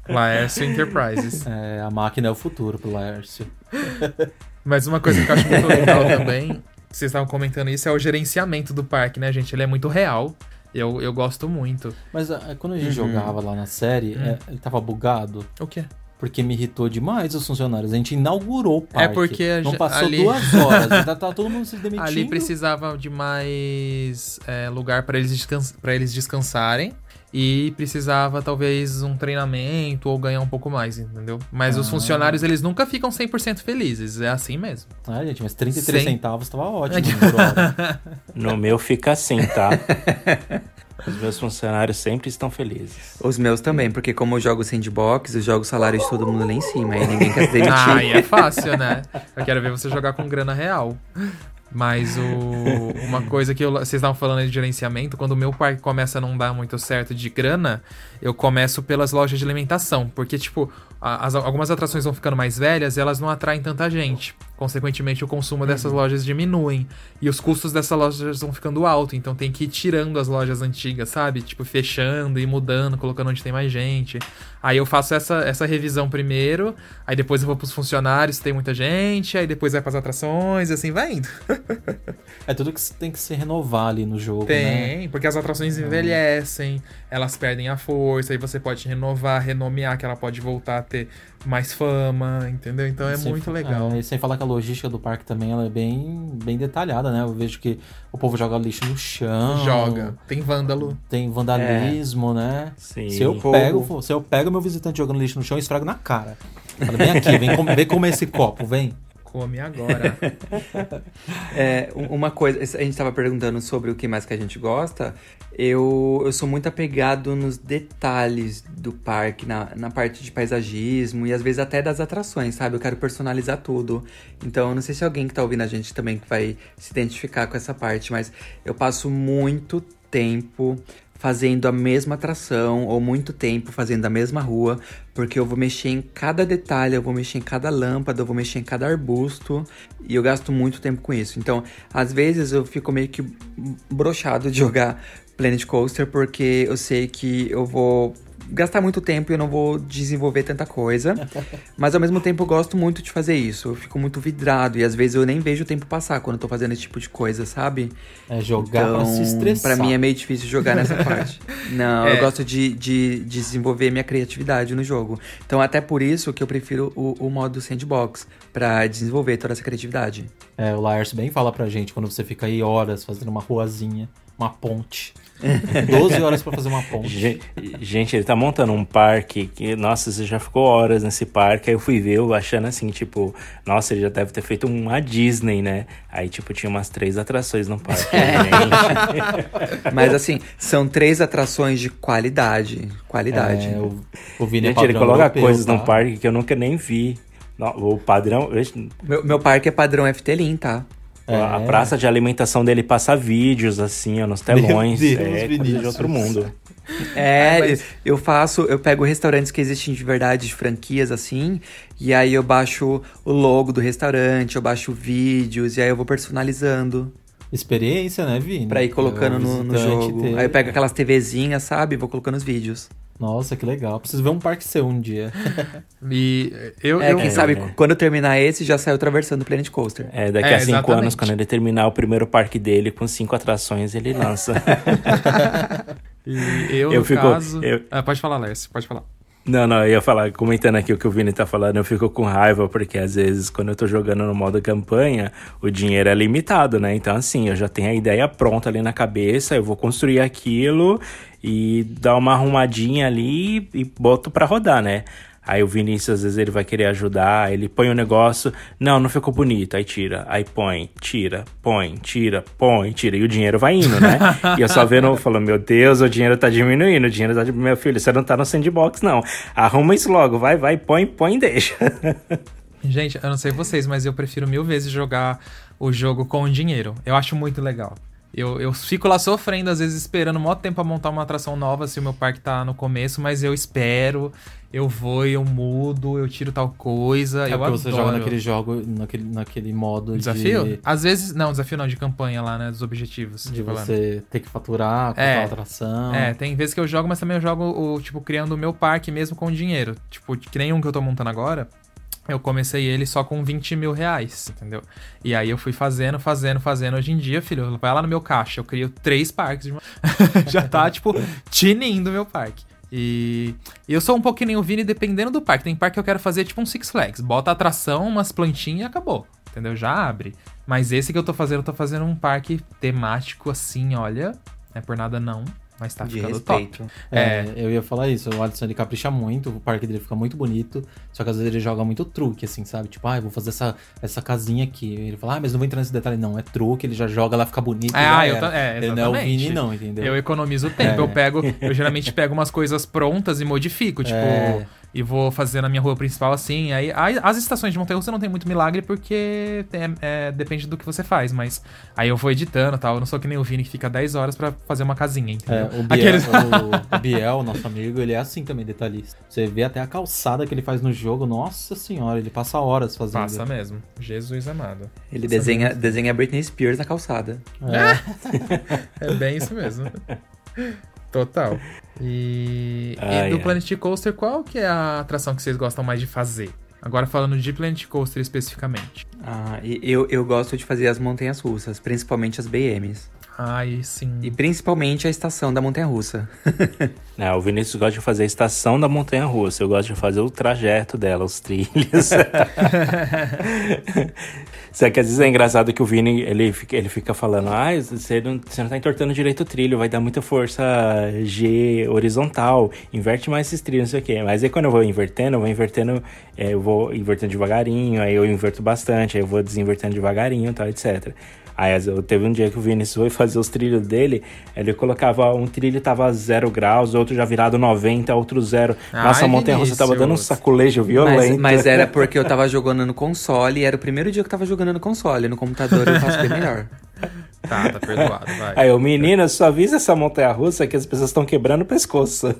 Laércio Enterprises. É, a máquina é o futuro pro Laércio. Mas uma coisa que eu acho muito legal também, vocês estavam comentando isso, é o gerenciamento do parque, né, gente? Ele é muito real. Eu, eu gosto muito. Mas ah, quando a gente Uhum. jogava lá na série, Hum. é, ele tava bugado. O quê? Porque me irritou demais os funcionários. A gente inaugurou o parque. porque a Não passou ali- duas horas. Ainda tá todo mundo se demitindo. Ali precisava de mais é, lugar para eles, descans pra eles descansarem. E precisava, talvez, um treinamento ou ganhar um pouco mais, entendeu? Mas os Ah. funcionários, eles nunca ficam 100% felizes. É assim mesmo. Ah, gente, mas 33 Sem- centavos tava ótimo hora. no meu fica assim, tá? Os meus funcionários sempre estão felizes. Os meus também, porque como eu jogo sandbox, eu jogo o salário de todo mundo lá em cima. Aí ninguém quer se demitir. Ah, e é fácil, né? Eu quero ver você jogar com grana real. Mas o, uma coisa que eu- vocês estavam falando de gerenciamento, quando o meu parque começa a não dar muito certo de grana, eu começo pelas lojas de alimentação. Porque, tipo, a- as- algumas atrações vão ficando mais velhas e elas não atraem tanta gente. Consequentemente, o consumo dessas lojas diminuem. E os custos dessas lojas vão ficando alto. Então tem que ir tirando as lojas antigas, sabe? Tipo, fechando e mudando, colocando onde tem mais gente. Aí eu faço essa, essa revisão primeiro, aí depois eu vou pros funcionários, se tem muita gente, aí depois vai pras atrações, e assim vai indo. É tudo que tem que se renovar ali no jogo, né? Tem, porque as atrações envelhecem, elas perdem a força, aí você pode renovar, renomear, que ela pode voltar ter mais fama, entendeu? Então é Sem muito legal. é, e sem falar que a logística do parque também ela é bem, bem detalhada, né? Eu vejo que o povo joga lixo no chão. Joga. Tem vândalo. Tem vandalismo, né? Sim. Se eu, pego, se eu pego meu visitante jogando lixo no chão, eu esfrago na cara. Fala, vem aqui, vem, com, vem comer esse copo, vem. Come agora. É, um- uma coisa, a gente tava perguntando sobre o que mais que a gente gosta. Eu, eu sou muito apegado nos detalhes do parque, na, na parte de paisagismo e às vezes até das atrações, sabe? Eu quero personalizar tudo. Então, eu não sei se alguém que tá ouvindo a gente também vai se identificar com essa parte, mas eu passo muito tempo fazendo a mesma atração ou muito tempo fazendo a mesma rua, porque eu vou mexer em cada detalhe, eu vou mexer em cada lâmpada, eu vou mexer em cada arbusto e eu gasto muito tempo com isso. Então, às vezes eu fico meio que brochado de jogar Planet Coaster porque eu sei que eu vou gastar muito tempo e eu não vou desenvolver tanta coisa. Mas ao mesmo tempo eu gosto muito de fazer isso. Eu fico muito vidrado e às vezes eu nem vejo o tempo passar quando eu tô fazendo esse tipo de coisa, sabe? É jogar pra se estressar. Pra mim é meio difícil jogar nessa parte. Não, É. eu gosto de, de, de desenvolver minha criatividade no jogo. Então, até por isso que eu prefiro o, o modo sandbox, pra desenvolver toda essa criatividade. É, o Laércio bem fala pra gente quando você fica aí horas fazendo uma ruazinha, uma ponte. 12 horas pra fazer uma ponte. Ge- Gente, ele tá montando um parque que, nossa, você já ficou horas nesse parque. Aí eu fui ver, eu achando assim, tipo, nossa, ele já deve ter feito uma Disney, né? Aí, tipo, tinha umas três atrações no parque. Gente, Mas assim, são três atrações de qualidade. Qualidade. É, o, o Vini é Gente, ele padrão coloca europeu, coisas tá? no parque que eu nunca nem vi. No- O padrão, Meu, meu parque é padrão FT-Lean, tá? a É. praça de alimentação dele passa vídeos assim, ó, nos telões. Deus, é coisa de Vinícius. outro mundo. É, Ah, mas- eu faço, eu pego restaurantes que existem de verdade, de franquias assim, e aí eu baixo o logo do restaurante, eu baixo vídeos, e aí eu vou personalizando Experiência, né, Vini? pra ir colocando É, no, no jogo. ter- Aí eu pego aquelas TVzinhas, sabe, e vou colocando os vídeos. Nossa, que legal. Preciso ver um parque seu um dia. E eu. É, eu quem sabe, é. quando eu terminar esse, já saiu atravessando o Planet Coaster. É, daqui É, a cinco exatamente. anos, quando ele terminar o primeiro parque dele com cinco atrações, ele lança. E eu, Eu no fico- caso. eu- Ah, pode falar, Lércio, pode falar. Não, não, eu ia falar, comentando aqui o que o Vini tá falando, eu fico com raiva, porque às vezes quando eu tô jogando no modo campanha, o dinheiro é limitado, né? Então, assim, eu já tenho a ideia pronta ali na cabeça, eu vou construir aquilo e dar uma arrumadinha ali e boto pra rodar, né? Aí o Vinícius, às vezes, ele vai querer ajudar, ele põe o um negócio, não, não ficou bonito, aí tira, aí põe, tira, põe, tira, põe, tira, e o dinheiro vai indo, né? e eu só vendo, falando, meu Deus, o dinheiro tá diminuindo, o dinheiro tá diminuindo, meu filho, você não tá no sandbox, não. Arruma isso logo, vai, vai, põe, põe e deixa. Gente, eu não sei vocês, mas eu prefiro mil vezes jogar o jogo com dinheiro. Eu acho muito legal. Eu, eu fico lá sofrendo, às vezes esperando um tempo a montar uma atração nova se o meu parque tá no começo, mas eu espero, eu vou, eu mudo, eu tiro tal coisa. É eu porque você joga naquele jogo, naquele, naquele modo desafio? de... Às vezes, não, desafio não, de campanha lá, né, dos objetivos. De você ter que faturar, comprar é, atração. É, tem vezes que eu jogo, mas também eu jogo, o, tipo, criando o meu parque mesmo com dinheiro. Tipo, que nem um que eu tô montando agora. Eu comecei ele só com 20 mil reais, entendeu? E aí eu fui fazendo, fazendo, fazendo. Hoje em dia, filho, vai lá no meu caixa, eu crio três parques. De... Já tá, tipo, tinindo meu parque. E eu sou um nem o Vini, dependendo do parque. Tem parque que eu quero fazer tipo um Six Flags. Bota atração, umas plantinhas e acabou. Entendeu? Já abre. Mas esse que eu tô fazendo, eu tô fazendo um parque temático assim, olha. Não é por nada não. Mas tá De ficando respeito. top. É, É, eu ia falar isso. O Alisson ele capricha muito, o parque dele fica muito bonito. Só que às vezes ele joga muito truque, assim, sabe? Tipo, ah, eu vou fazer essa, essa casinha aqui. Ele fala, ah, mas não vou entrar nesse detalhe, não. É truque, ele já joga, ela fica bonita. Ah, eu ta- é, Ele não é o exatamente. Vini, não, entendeu? Eu economizo tempo. É. Eu pego, eu geralmente pego umas coisas prontas e modifico, tipo, É. e vou fazer na minha rua principal assim. Aí, as estações de montanha russa não tem muito milagre porque é- é, depende do que você faz, mas aí eu vou editando e tal. Eu não sou que nem o Vini que fica 10 horas pra fazer uma casinha, É, entendeu? o Biel, Aqueles- o, o Biel, nosso amigo, ele é assim também, detalhista. Você vê até a calçada que ele faz no jogo, nossa senhora, ele passa horas fazendo. Passa mesmo. Jesus amado. Ele desenha, desenha Britney Spears na calçada. É. É bem isso mesmo. Total. E, e do ai. Planet Coaster, qual que é a atração que vocês gostam mais de fazer? Agora falando de Planet Coaster especificamente. Ah, e eu, eu gosto de fazer as montanhas russas, principalmente as BMs. Ai, sim. E principalmente a estação da montanha russa. Não, o Vinícius gosta de fazer a estação da montanha russa. Eu gosto de fazer o trajeto dela, os trilhos. Só que às vezes é engraçado que o Vini, ele fica, ele fica falando, ah, você não, você não tá entortando direito o trilho, vai dar muita força G horizontal, inverte mais esses trilhos, não sei o quê. Mas aí quando eu vou invertendo, eu vou invertendo, é, eu vou invertendo devagarinho, aí eu inverto bastante, aí eu vou desinvertendo devagarinho e tal, etc. Aí eu teve um dia que o Vinícius foi fazer os trilhos dele, ele colocava um trilho tava zero graus, outro já virado 90, outro zero. Nossa, Ai, a montanha russa tava dando um saculejo Mas, violento. mas era porque eu tava jogando no console e era o primeiro dia que eu tava jogando no console. No computador eu faço bem melhor. Tá, tá perdoado, vai. Aí o menino, só avisa essa montanha russa que as pessoas estão quebrando o pescoço.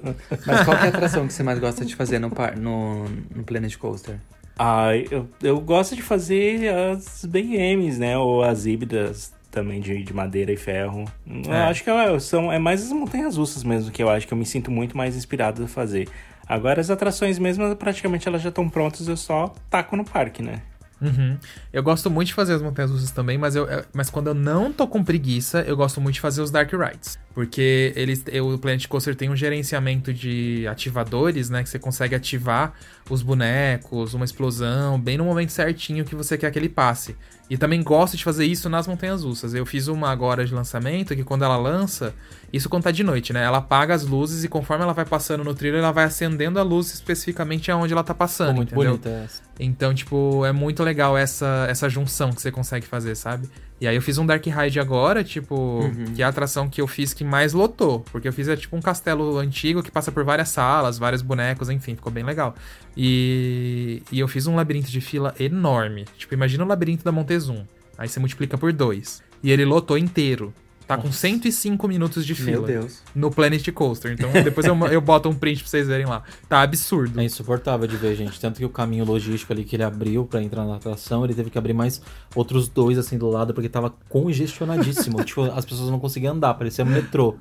Mas qual que é a atração que você mais gosta de fazer no, par, no, no Planet Coaster? Ah, eu, eu gosto de fazer as BMs, né? Ou as híbridas também de, de madeira e ferro. Eu É. acho que é, são, é mais as montanhas russas mesmo que eu acho que eu me sinto muito mais inspirado a fazer. Agora as atrações mesmo, praticamente elas já estão prontas, eu só taco no parque, né? Uhum. Eu gosto muito de fazer as montanhas russas também, mas, eu, mas quando eu não tô com preguiça, eu gosto muito de fazer os Dark Rides. Porque eles, eu- o Planet Coaster tem um gerenciamento de ativadores, né? Que você consegue ativar os bonecos, uma explosão, bem no momento certinho que você quer que ele passe. E também gosto de fazer isso nas montanhas russas. Eu fiz uma agora de lançamento que quando ela lança, isso quando tá de noite, né? Ela apaga as luzes e conforme ela vai passando no trilho, ela vai acendendo a luz especificamente aonde ela tá passando. Ficou muito entendeu? bonita essa. Então, tipo, é muito legal essa, essa junção que você consegue fazer, sabe? E aí eu fiz um Dark Ride agora, tipo, que é a atração que eu fiz que mais lotou. Porque eu fiz é tipo um castelo antigo que passa por várias salas, vários bonecos, enfim, ficou bem legal. E, e eu fiz um labirinto de fila enorme. Tipo, imagina o labirinto da Montezum. Aí você multiplica por dois. E ele lotou inteiro. Tá com 105 minutos de fila. Meu Deus. No Planet Coaster. Então depois eu, eu boto um print pra vocês verem lá. Tá absurdo. É insuportável de ver, gente. Tanto que o caminho logístico ali que ele abriu pra entrar na atração, ele teve que abrir mais outros dois assim do lado, porque tava congestionadíssimo. tipo, as pessoas não conseguiam andar, parecia um metrô.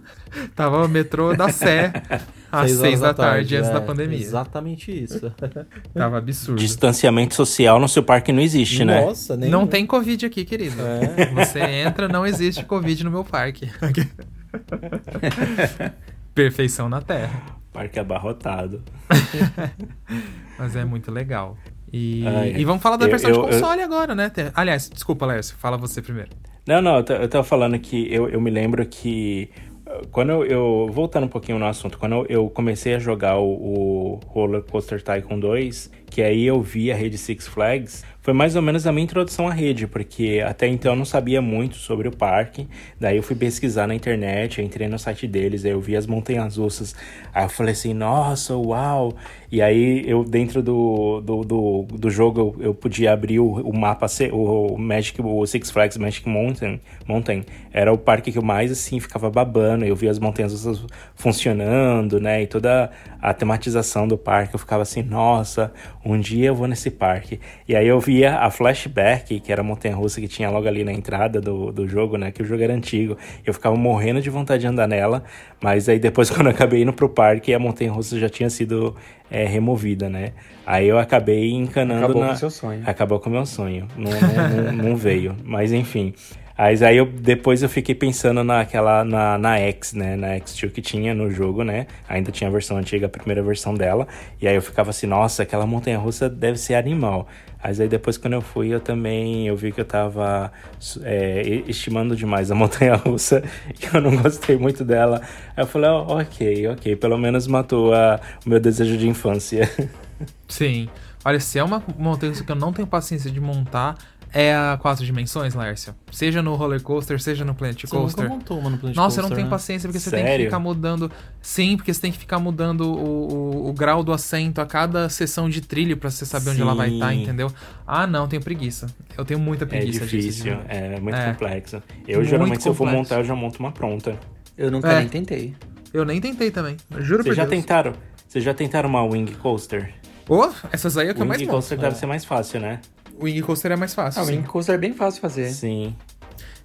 Tava o metrô da Sé às Seis seis horas da tarde, antes é, da pandemia. Exatamente isso. Tava absurdo. Distanciamento social no seu parque não existe, né? Nossa, nem. Não tem Covid aqui, querido. É. Você entra, não existe Covid no meu parque. Perfeição na Terra. Parque abarrotado. Mas é muito legal. E, Ai, e vamos falar da eu- versão eu- de console agora, né? Aliás, desculpa, Lércio, fala você primeiro. Não, não, eu eu tava falando que eu, eu me lembro que quando eu, eu- Voltando um pouquinho no assunto, quando eu, comecei a jogar o, o Roller Coaster Tycoon 2, que aí eu vi a rede Six Flags, foi mais ou menos a minha introdução à rede, porque até então eu não sabia muito sobre o parque. Daí eu fui pesquisar na internet, entrei no site deles, aí eu vi as montanhas russas. Aí eu falei assim, nossa, uau! E aí eu, dentro do, do, do, do jogo, eu, eu podia abrir o, o mapa, o, Magic, o Six Flags Magic Mountain, Mountain. Era o parque que eu mais, assim, ficava babando. Eu vi as montanhas russas funcionando, né? E toda a tematização do parque, eu ficava assim, nossa, um dia eu vou nesse parque. E aí eu via a Flashback, que era a montanha russa que tinha logo ali na entrada do, do jogo, né? Que o jogo era antigo. Eu ficava morrendo de vontade de andar nela, mas aí depois, quando eu acabei indo pro parque, a montanha russa já tinha sido é, removida, né? Aí eu acabei encanando Acabou na... com seu sonho. Acabou com o meu sonho. Não, não, não- não veio. Mas enfim. Mas aí eu, depois eu fiquei pensando naquela, na, na X, né? Na X2 que tinha no jogo, né? Ainda tinha a versão antiga, a primeira versão dela. E aí eu ficava assim, nossa, aquela montanha russa deve ser animal. Mas aí depois quando eu fui, eu também eu vi que eu tava é, estimando demais a montanha russa, que eu não gostei muito dela. Aí eu falei, ó, ok, ok, pelo menos matou a, o meu desejo de infância. Sim. Olha, se é uma montanha russa que eu não tenho paciência de montar, é a quatro dimensões, Lércio. Seja no roller coaster, seja no Planet Você nunca Coaster. montou uma no Planet Nossa, eu Coaster, não tenho né? paciência porque você tem que Sério? ficar mudando. Sim, porque você tem que ficar mudando o, o, o grau do assento a cada sessão de trilho pra você saber onde ela vai estar, Sim. entendeu? Ah, não, tenho preguiça. Eu tenho muita É preguiça disso, difícil, de- é muito É. complexo. Eu Muito geralmente, se eu for complexo. montar, eu já monto uma pronta. Eu nunca É. nem tentei. Eu nem tentei também. Eu juro por Vocês já Deus. tentaram? Vocês já tentaram uma Wing Coaster? Ô, essas aí é o que o eu mais Wing monto. Coaster deve ser mais fácil, né? O Wing Coaster é mais fácil. Ah, o. Wing Coaster é bem fácil de fazer. Sim.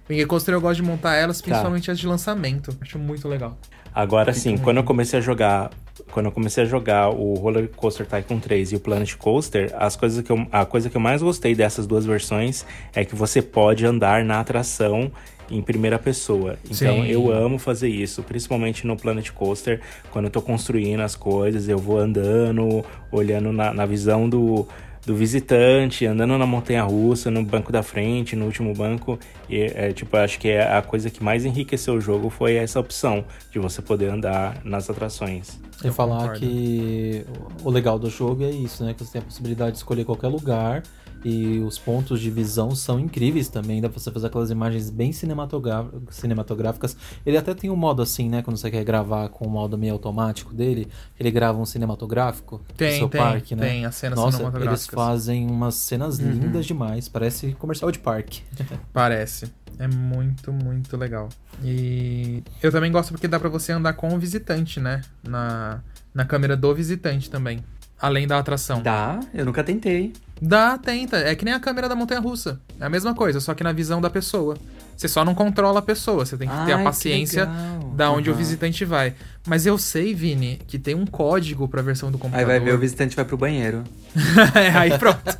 Wing Coaster eu gosto de montar elas, Tá. principalmente as de lançamento. Acho muito legal. Agora sim, quando eu comecei a jogar, quando eu comecei a jogar o Roller Coaster Tycoon 3 e o Planet Coaster, as coisas que eu, a coisa que eu mais gostei dessas duas versões é que você pode andar na atração em primeira pessoa. Então Sim. eu amo fazer isso, principalmente no Planet Coaster, quando eu tô construindo as coisas, eu vou andando, olhando na, na visão do, do visitante, andando na montanha russa, no banco da frente, no último banco. E, é, tipo, acho que é a coisa que mais enriqueceu o jogo foi essa opção de você poder andar nas atrações. E falar que o legal do jogo é isso, né? Que você tem a possibilidade de escolher qualquer lugar e os pontos de visão são incríveis também. Dá pra você fazer aquelas imagens bem cinematográficas. Ele até tem um modo assim, né? Quando você quer gravar com o modo meio automático dele, ele grava um cinematográfico do Tem, seu tem, parque, né? tem as cenas Nossa, eles fazem umas cenas Uhum. lindas demais. Parece comercial de parque. Parece. É muito, muito legal. E eu também gosto porque dá pra você andar com o visitante, né? Na, na câmera do visitante também. Além da atração. Dá, eu nunca tentei. Dá, tenta. É que nem a câmera da montanha russa. É a mesma coisa, só que na visão da pessoa. Você só não controla a pessoa, você tem que ter Ai, a que paciência da onde o Aham. visitante vai. Mas eu sei, Vini, que tem um código pra versão do Aí computador. vai ver o visitante vai pro banheiro. é, aí pronto.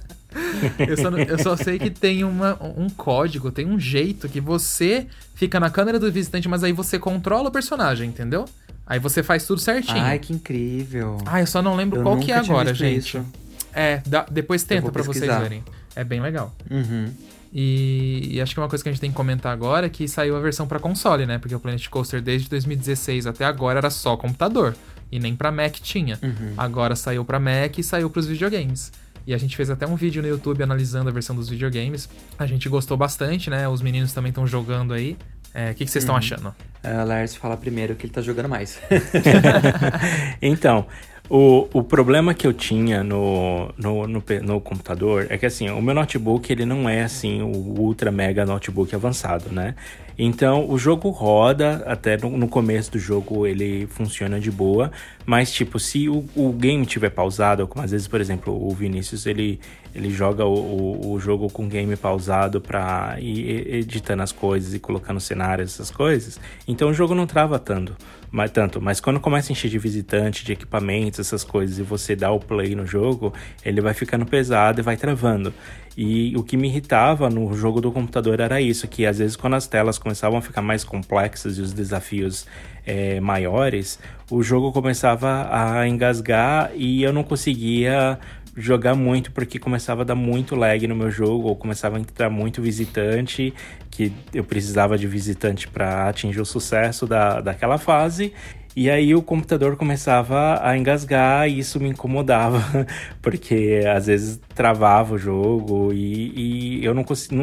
Eu só, eu só sei que tem uma, um código, tem um jeito que você fica na câmera do visitante, mas aí você controla o personagem, entendeu? Aí você faz tudo certinho. Ai, que incrível. Ah, eu só não lembro Eu qual que é agora, gente. isso. É, dá- depois tenta pra vocês verem. É bem legal. Uhum. E, e acho que uma coisa que a gente tem que comentar agora é que saiu a versão pra console, né? Porque o Planet Coaster desde 2016 até agora era só computador. E nem pra Mac tinha. Uhum. Agora saiu pra Mac e saiu pros videogames. E a gente fez até um vídeo no YouTube analisando a versão dos videogames. A gente gostou bastante, né? Os meninos também estão jogando aí. É, O que, que vocês estão Uhum. achando? A Lars fala primeiro que ele tá jogando mais. então, o, o problema que eu tinha no, no, no, no computador é que assim, o meu notebook ele não é assim o ultra mega notebook avançado, né? Então o jogo roda, até no, no começo do jogo ele funciona de boa, mas tipo, se o, o game tiver pausado, como às vezes, por exemplo, o Vinícius ele, ele joga o, o, o jogo com game pausado pra ir editando as coisas e colocando cenários, essas coisas, então o jogo não trava tanto mas, tanto, mas quando começa a encher de visitante, de equipamentos, essas coisas, e você dá o play no jogo, ele vai ficando pesado e vai travando. E o que me irritava no jogo do computador era isso, que às vezes quando as telas começavam a ficar mais complexas e os desafios é, maiores, o jogo começava a engasgar e eu não conseguia jogar muito porque começava a dar muito lag no meu jogo ou começava a entrar muito visitante que eu precisava de visitante para atingir o sucesso da, daquela fase e aí o computador começava a engasgar e isso me incomodava, porque às vezes travava o jogo e, e eu não conseguia.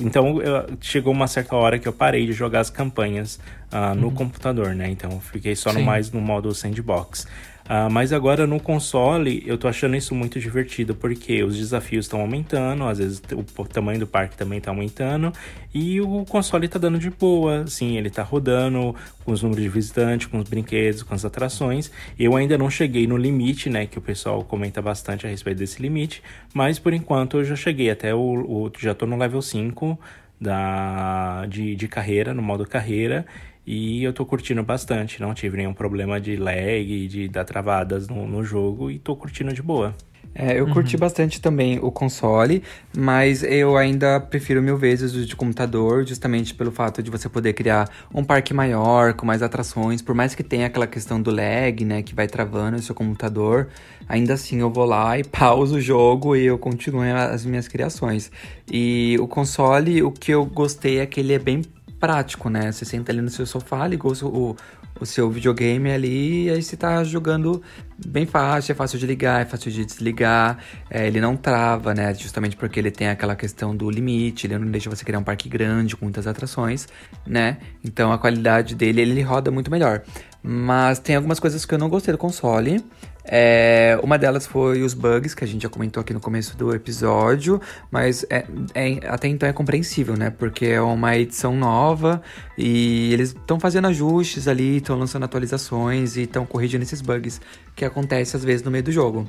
então eu, chegou uma certa hora que eu parei de jogar as campanhas uh, no uhum. computador, né? Então fiquei só no mais no modo sandbox. Uh, mas agora no console eu tô achando isso muito divertido porque os desafios estão aumentando, às vezes o, tamanho do parque também tá aumentando e o console tá dando de boa, sim, ele tá rodando com os números de visitantes, com os brinquedos, com as atrações. Eu ainda não cheguei no limite, né, que o pessoal comenta bastante a respeito desse limite, mas por enquanto eu já cheguei até o, o já tô no level 5 da, de, de carreira, no modo carreira, e eu tô curtindo bastante, não tive nenhum problema de lag, de dar travadas no, no jogo e tô curtindo de boa. É, eu uhum. curti bastante também o console, mas eu ainda prefiro mil vezes o de computador, justamente pelo fato de você poder criar um parque maior, com mais atrações, por mais que tenha aquela questão do lag, né, que vai travando o seu computador, ainda assim eu vou lá e pauso o jogo e eu continuo as minhas criações. E o console, o que eu gostei é que ele é bem prático, né? Você senta ali no seu sofá, ligou o, o seu videogame ali e aí você tá jogando bem fácil, é fácil de ligar, é fácil de desligar, é, ele não trava, né? Justamente porque ele tem aquela questão do limite, ele não deixa você criar um parque grande com muitas atrações, né? Então a qualidade dele, ele roda muito melhor. Mas tem algumas coisas que eu não gostei do console. É, uma delas foi os bugs, que a gente já comentou aqui no começo do episódio, mas é, é, até então é compreensível, né? Porque é uma edição nova e eles estão fazendo ajustes ali, estão lançando atualizações e estão corrigindo esses bugs que acontecem às vezes no meio do jogo.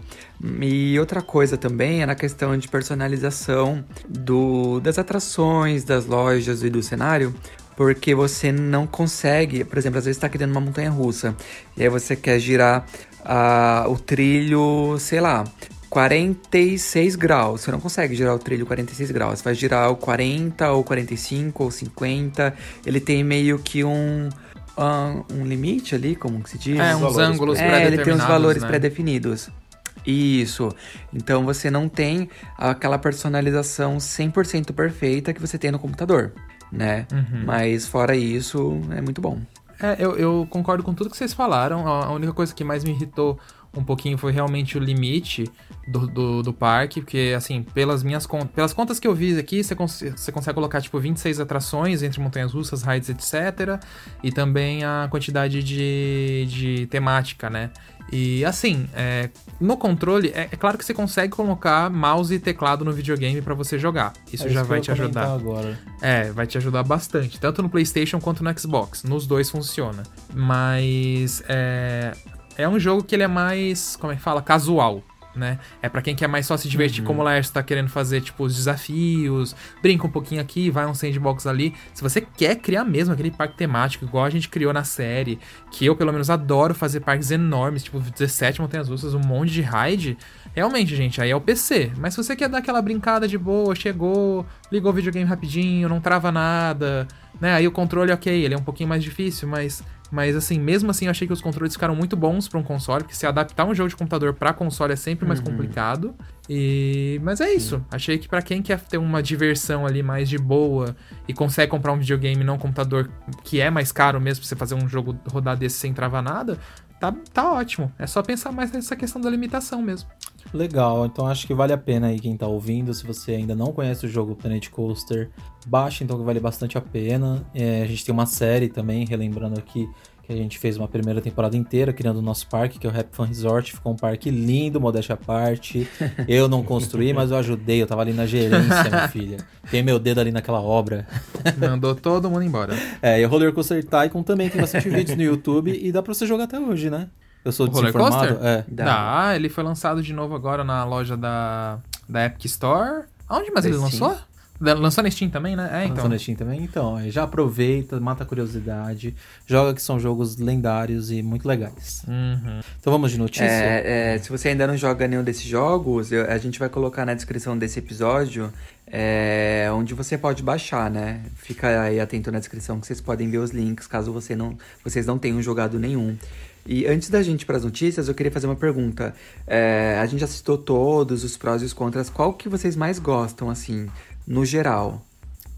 E outra coisa também é na questão de personalização do, das atrações, das lojas e do cenário, porque você não consegue, por exemplo, às vezes está criando uma montanha russa e aí você quer girar uh, o trilho, sei lá, 46 graus. Você não consegue girar o trilho 46 graus. Você vai girar o 40 ou 45 ou 50. Ele tem meio que um um, um limite ali, como que se diz? É, uns ângulos é, pré-definidos. ele tem uns valores né? pré-definidos. Isso. Então você não tem aquela personalização 100% perfeita que você tem no computador, né? Uhum. Mas fora isso, é muito bom. É, eu, eu concordo com tudo que vocês falaram. A única coisa que mais me irritou um pouquinho foi realmente o limite do, do, do, parque, porque, assim, pelas minhas contas, pelas contas que eu vi aqui, você, cons você consegue colocar, tipo, 26 atrações entre montanhas russas, raids, etc. E também a quantidade de, de temática, né? E assim, é, no controle, é, é, claro que você consegue colocar mouse e teclado no videogame para você jogar. Isso é já vai te ajudar. Agora. É, vai te ajudar bastante. Tanto no PlayStation quanto no Xbox. Nos dois funciona. Mas é, é um jogo que ele é mais, como é que fala? Casual né? É para quem quer mais só se divertir, uhum. como o Laércio tá querendo fazer, tipo, os desafios, brinca um pouquinho aqui, vai um sandbox ali. Se você quer criar mesmo aquele parque temático, igual a gente criou na série, que eu, pelo menos, adoro fazer parques enormes, tipo 17 montanhas russas, um monte de ride, realmente, gente, aí é o PC. Mas se você quer dar aquela brincada de boa, chegou, ligou o videogame rapidinho, não trava nada, né? Aí o controle, ok, ele é um pouquinho mais difícil, mas mas assim, mesmo assim, eu achei que os controles ficaram muito bons para um console, porque se adaptar um jogo de computador para console é sempre mais uhum. complicado. E mas é isso. Sim. Achei que para quem quer ter uma diversão ali mais de boa e consegue comprar um videogame não um computador que é mais caro mesmo pra você fazer um jogo rodar desse sem travar nada, tá, tá ótimo. É só pensar mais nessa questão da limitação mesmo. Legal, então acho que vale a pena aí quem tá ouvindo. Se você ainda não conhece o jogo Planet Coaster, baixa então que vale bastante a pena. É, a gente tem uma série também, relembrando aqui, que a gente fez uma primeira temporada inteira criando o nosso parque, que é o Rap Fun Resort. Ficou um parque lindo, modéstia à parte. Eu não construí, mas eu ajudei. Eu tava ali na gerência, minha filha. Tem meu dedo ali naquela obra. Mandou todo mundo embora. É, e o Roller Coaster Tycoon também tem bastante vídeos no YouTube e dá pra você jogar até hoje, né? Eu sou o desinformado? É. Dá. ele foi lançado de novo agora na loja da, da Epic Store. Aonde mais ele lançou? Lançou na Steam também, né? É, então. Lançou na Steam também? Então, aí já aproveita, mata a curiosidade, joga que são jogos lendários e muito legais. Uhum. Então vamos de notícia? É, é, se você ainda não joga nenhum desses jogos, eu- a gente vai colocar na descrição desse episódio é, onde você pode baixar, né? Fica aí atento na descrição que vocês podem ver os links, caso você não, vocês não tenham jogado nenhum. E antes da gente ir para as notícias, eu queria fazer uma pergunta. É, a gente já citou todos os prós e os contras. Qual que vocês mais gostam, assim, no geral?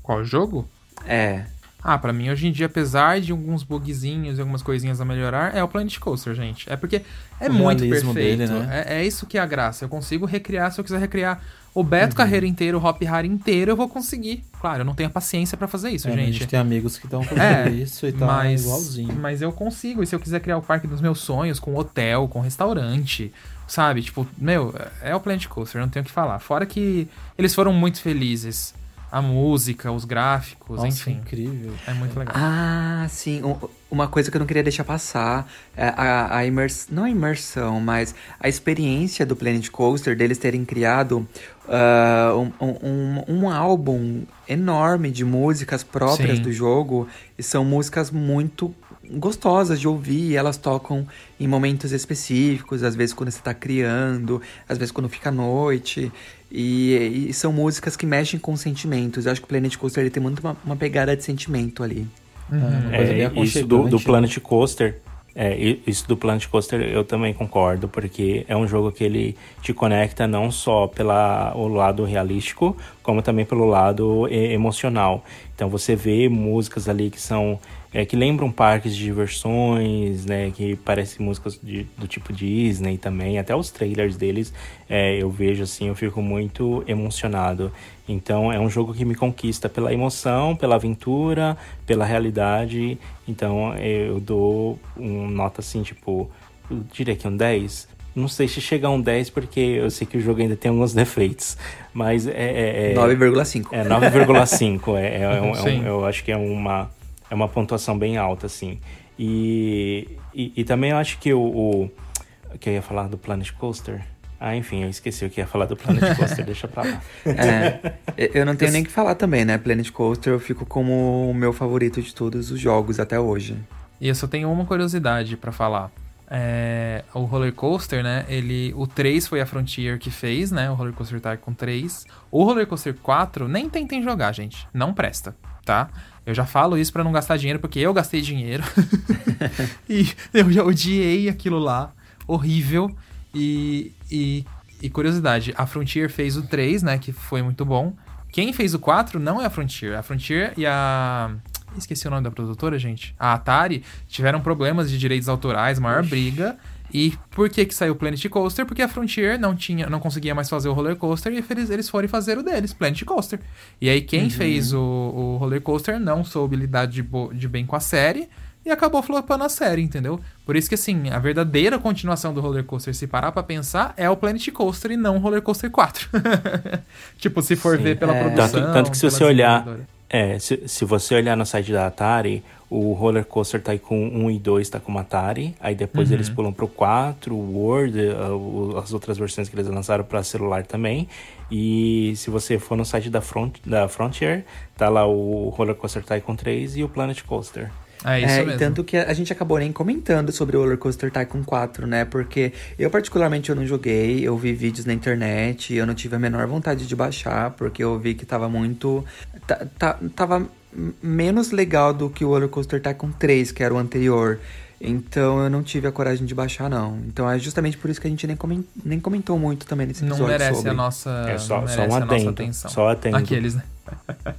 Qual jogo? É. Ah, pra mim, hoje em dia, apesar de alguns bugzinhos e algumas coisinhas a melhorar, é o Planet Coaster, gente. É porque é O muito perfeito. dele, né? é, é isso que é a graça. Eu consigo recriar se eu quiser recriar o Beto Uhum. Carreira inteiro, o Hop Harry inteiro, eu vou conseguir. Claro, eu não tenho a paciência pra fazer isso, É, A gente. gente tem amigos que estão fazendo É, isso e tá mas, igualzinho. mas eu consigo. E se eu quiser criar o parque dos meus sonhos, com hotel, com restaurante, sabe? Tipo, meu, é o Planet Coaster, não tenho o que falar. Fora que eles foram muito felizes. A música, os gráficos, Nossa, enfim. incrível. É muito legal. Ah, sim. Um- Uma coisa que eu não queria deixar passar. É a, a imersão. Não a imersão, mas a experiência do Planet Coaster, deles terem criado ah, um, um, um álbum enorme de músicas próprias Sim. do jogo. E são músicas muito gostosas de ouvir. E elas tocam em momentos específicos, às vezes quando você tá criando, às vezes quando fica à noite. E, e são músicas que mexem com sentimentos. Eu acho que o Planet Coaster ele tem muito uma, uma pegada de sentimento ali. Uhum. uma coisa bem É, isso do, do? Planet Coaster. É, isso do Planet Coaster eu também concordo, porque é um jogo que ele te conecta não só pelo lado realístico, como também pelo lado emocional. Então você vê músicas ali que são é, que lembram parques de diversões, né? Que parecem músicas de- do tipo Disney também. Até os trailers deles é, eu vejo assim, eu fico muito emocionado. Então é um jogo que me conquista pela emoção, pela aventura, pela realidade. Então eu dou um nota assim, tipo, eu diria que um 10. Não sei se chega a um 10 porque eu sei que o jogo ainda tem alguns defeitos. Mas é. é, é 9,5. é 9,5. é, é, um- é um- Sim. eu acho que é uma, é uma pontuação bem alta, assim. E, e, e também eu acho que o, o. que eu ia falar do Planet Coaster. Ah, enfim, eu esqueci o que ia falar do Planet Coaster, deixa pra lá. É, eu não tenho nem o que falar também, né? Planet Coaster eu fico como o meu favorito de todos os jogos até hoje. E eu só tenho uma curiosidade pra falar. É, o Roller Coaster, né? Ele, o 3 foi a Frontier que fez, né? O Roller Coaster Tycoon 3. O Roller Coaster 4, nem tentem jogar, gente. Não presta, tá? Eu já falo isso pra não gastar dinheiro, porque eu gastei dinheiro. e eu já odiei aquilo lá. Horrível. E, e, e curiosidade, a Frontier fez o 3, né? Que foi muito bom. Quem fez o 4 não é a Frontier. A Frontier e a. Esqueci o nome da produtora, gente. A Atari tiveram problemas de direitos autorais, maior briga. E por que que saiu o Planet Coaster? Porque a Frontier não tinha, não conseguia mais fazer o roller coaster e eles, eles foram fazer o deles, Planet Coaster. E aí quem fez o, o roller coaster não soube lidar de, bo- de bem com a série e acabou flopando a série, entendeu? Por isso que assim, a verdadeira continuação do roller coaster, se parar pra pensar, é o Planet Coaster e não o roller coaster 4. tipo, se for Sim. ver pela É. produção. Tanto, tanto que se você olhar. É, se, se você olhar no site da Atari, o Roller Coaster Tycoon 1 e 2 tá com Atari, aí depois eles pulam pro 4, o World, o- as outras versões que eles lançaram para celular também. E se você for no site da, Front, da Frontier, tá lá o Roller Coaster Tycoon 3 e o Planet Coaster. É isso é, e mesmo. tanto que a gente acabou nem comentando sobre o Roller Coaster Tycoon 4, né? Porque eu particularmente eu não joguei, eu vi vídeos na internet, eu não tive a menor vontade de baixar, porque eu vi que tava muito... ta- ta- tava menos legal do que o Roller Coaster Tycoon 3, que era o anterior. Então eu não tive a coragem de baixar, não. Então é justamente por isso que a gente nem, comen- nem comentou muito também nesse não episódio merece sobre. a nossa, É só- não só merece um a nossa adendo, atenção. só adendo. Aqueles, né?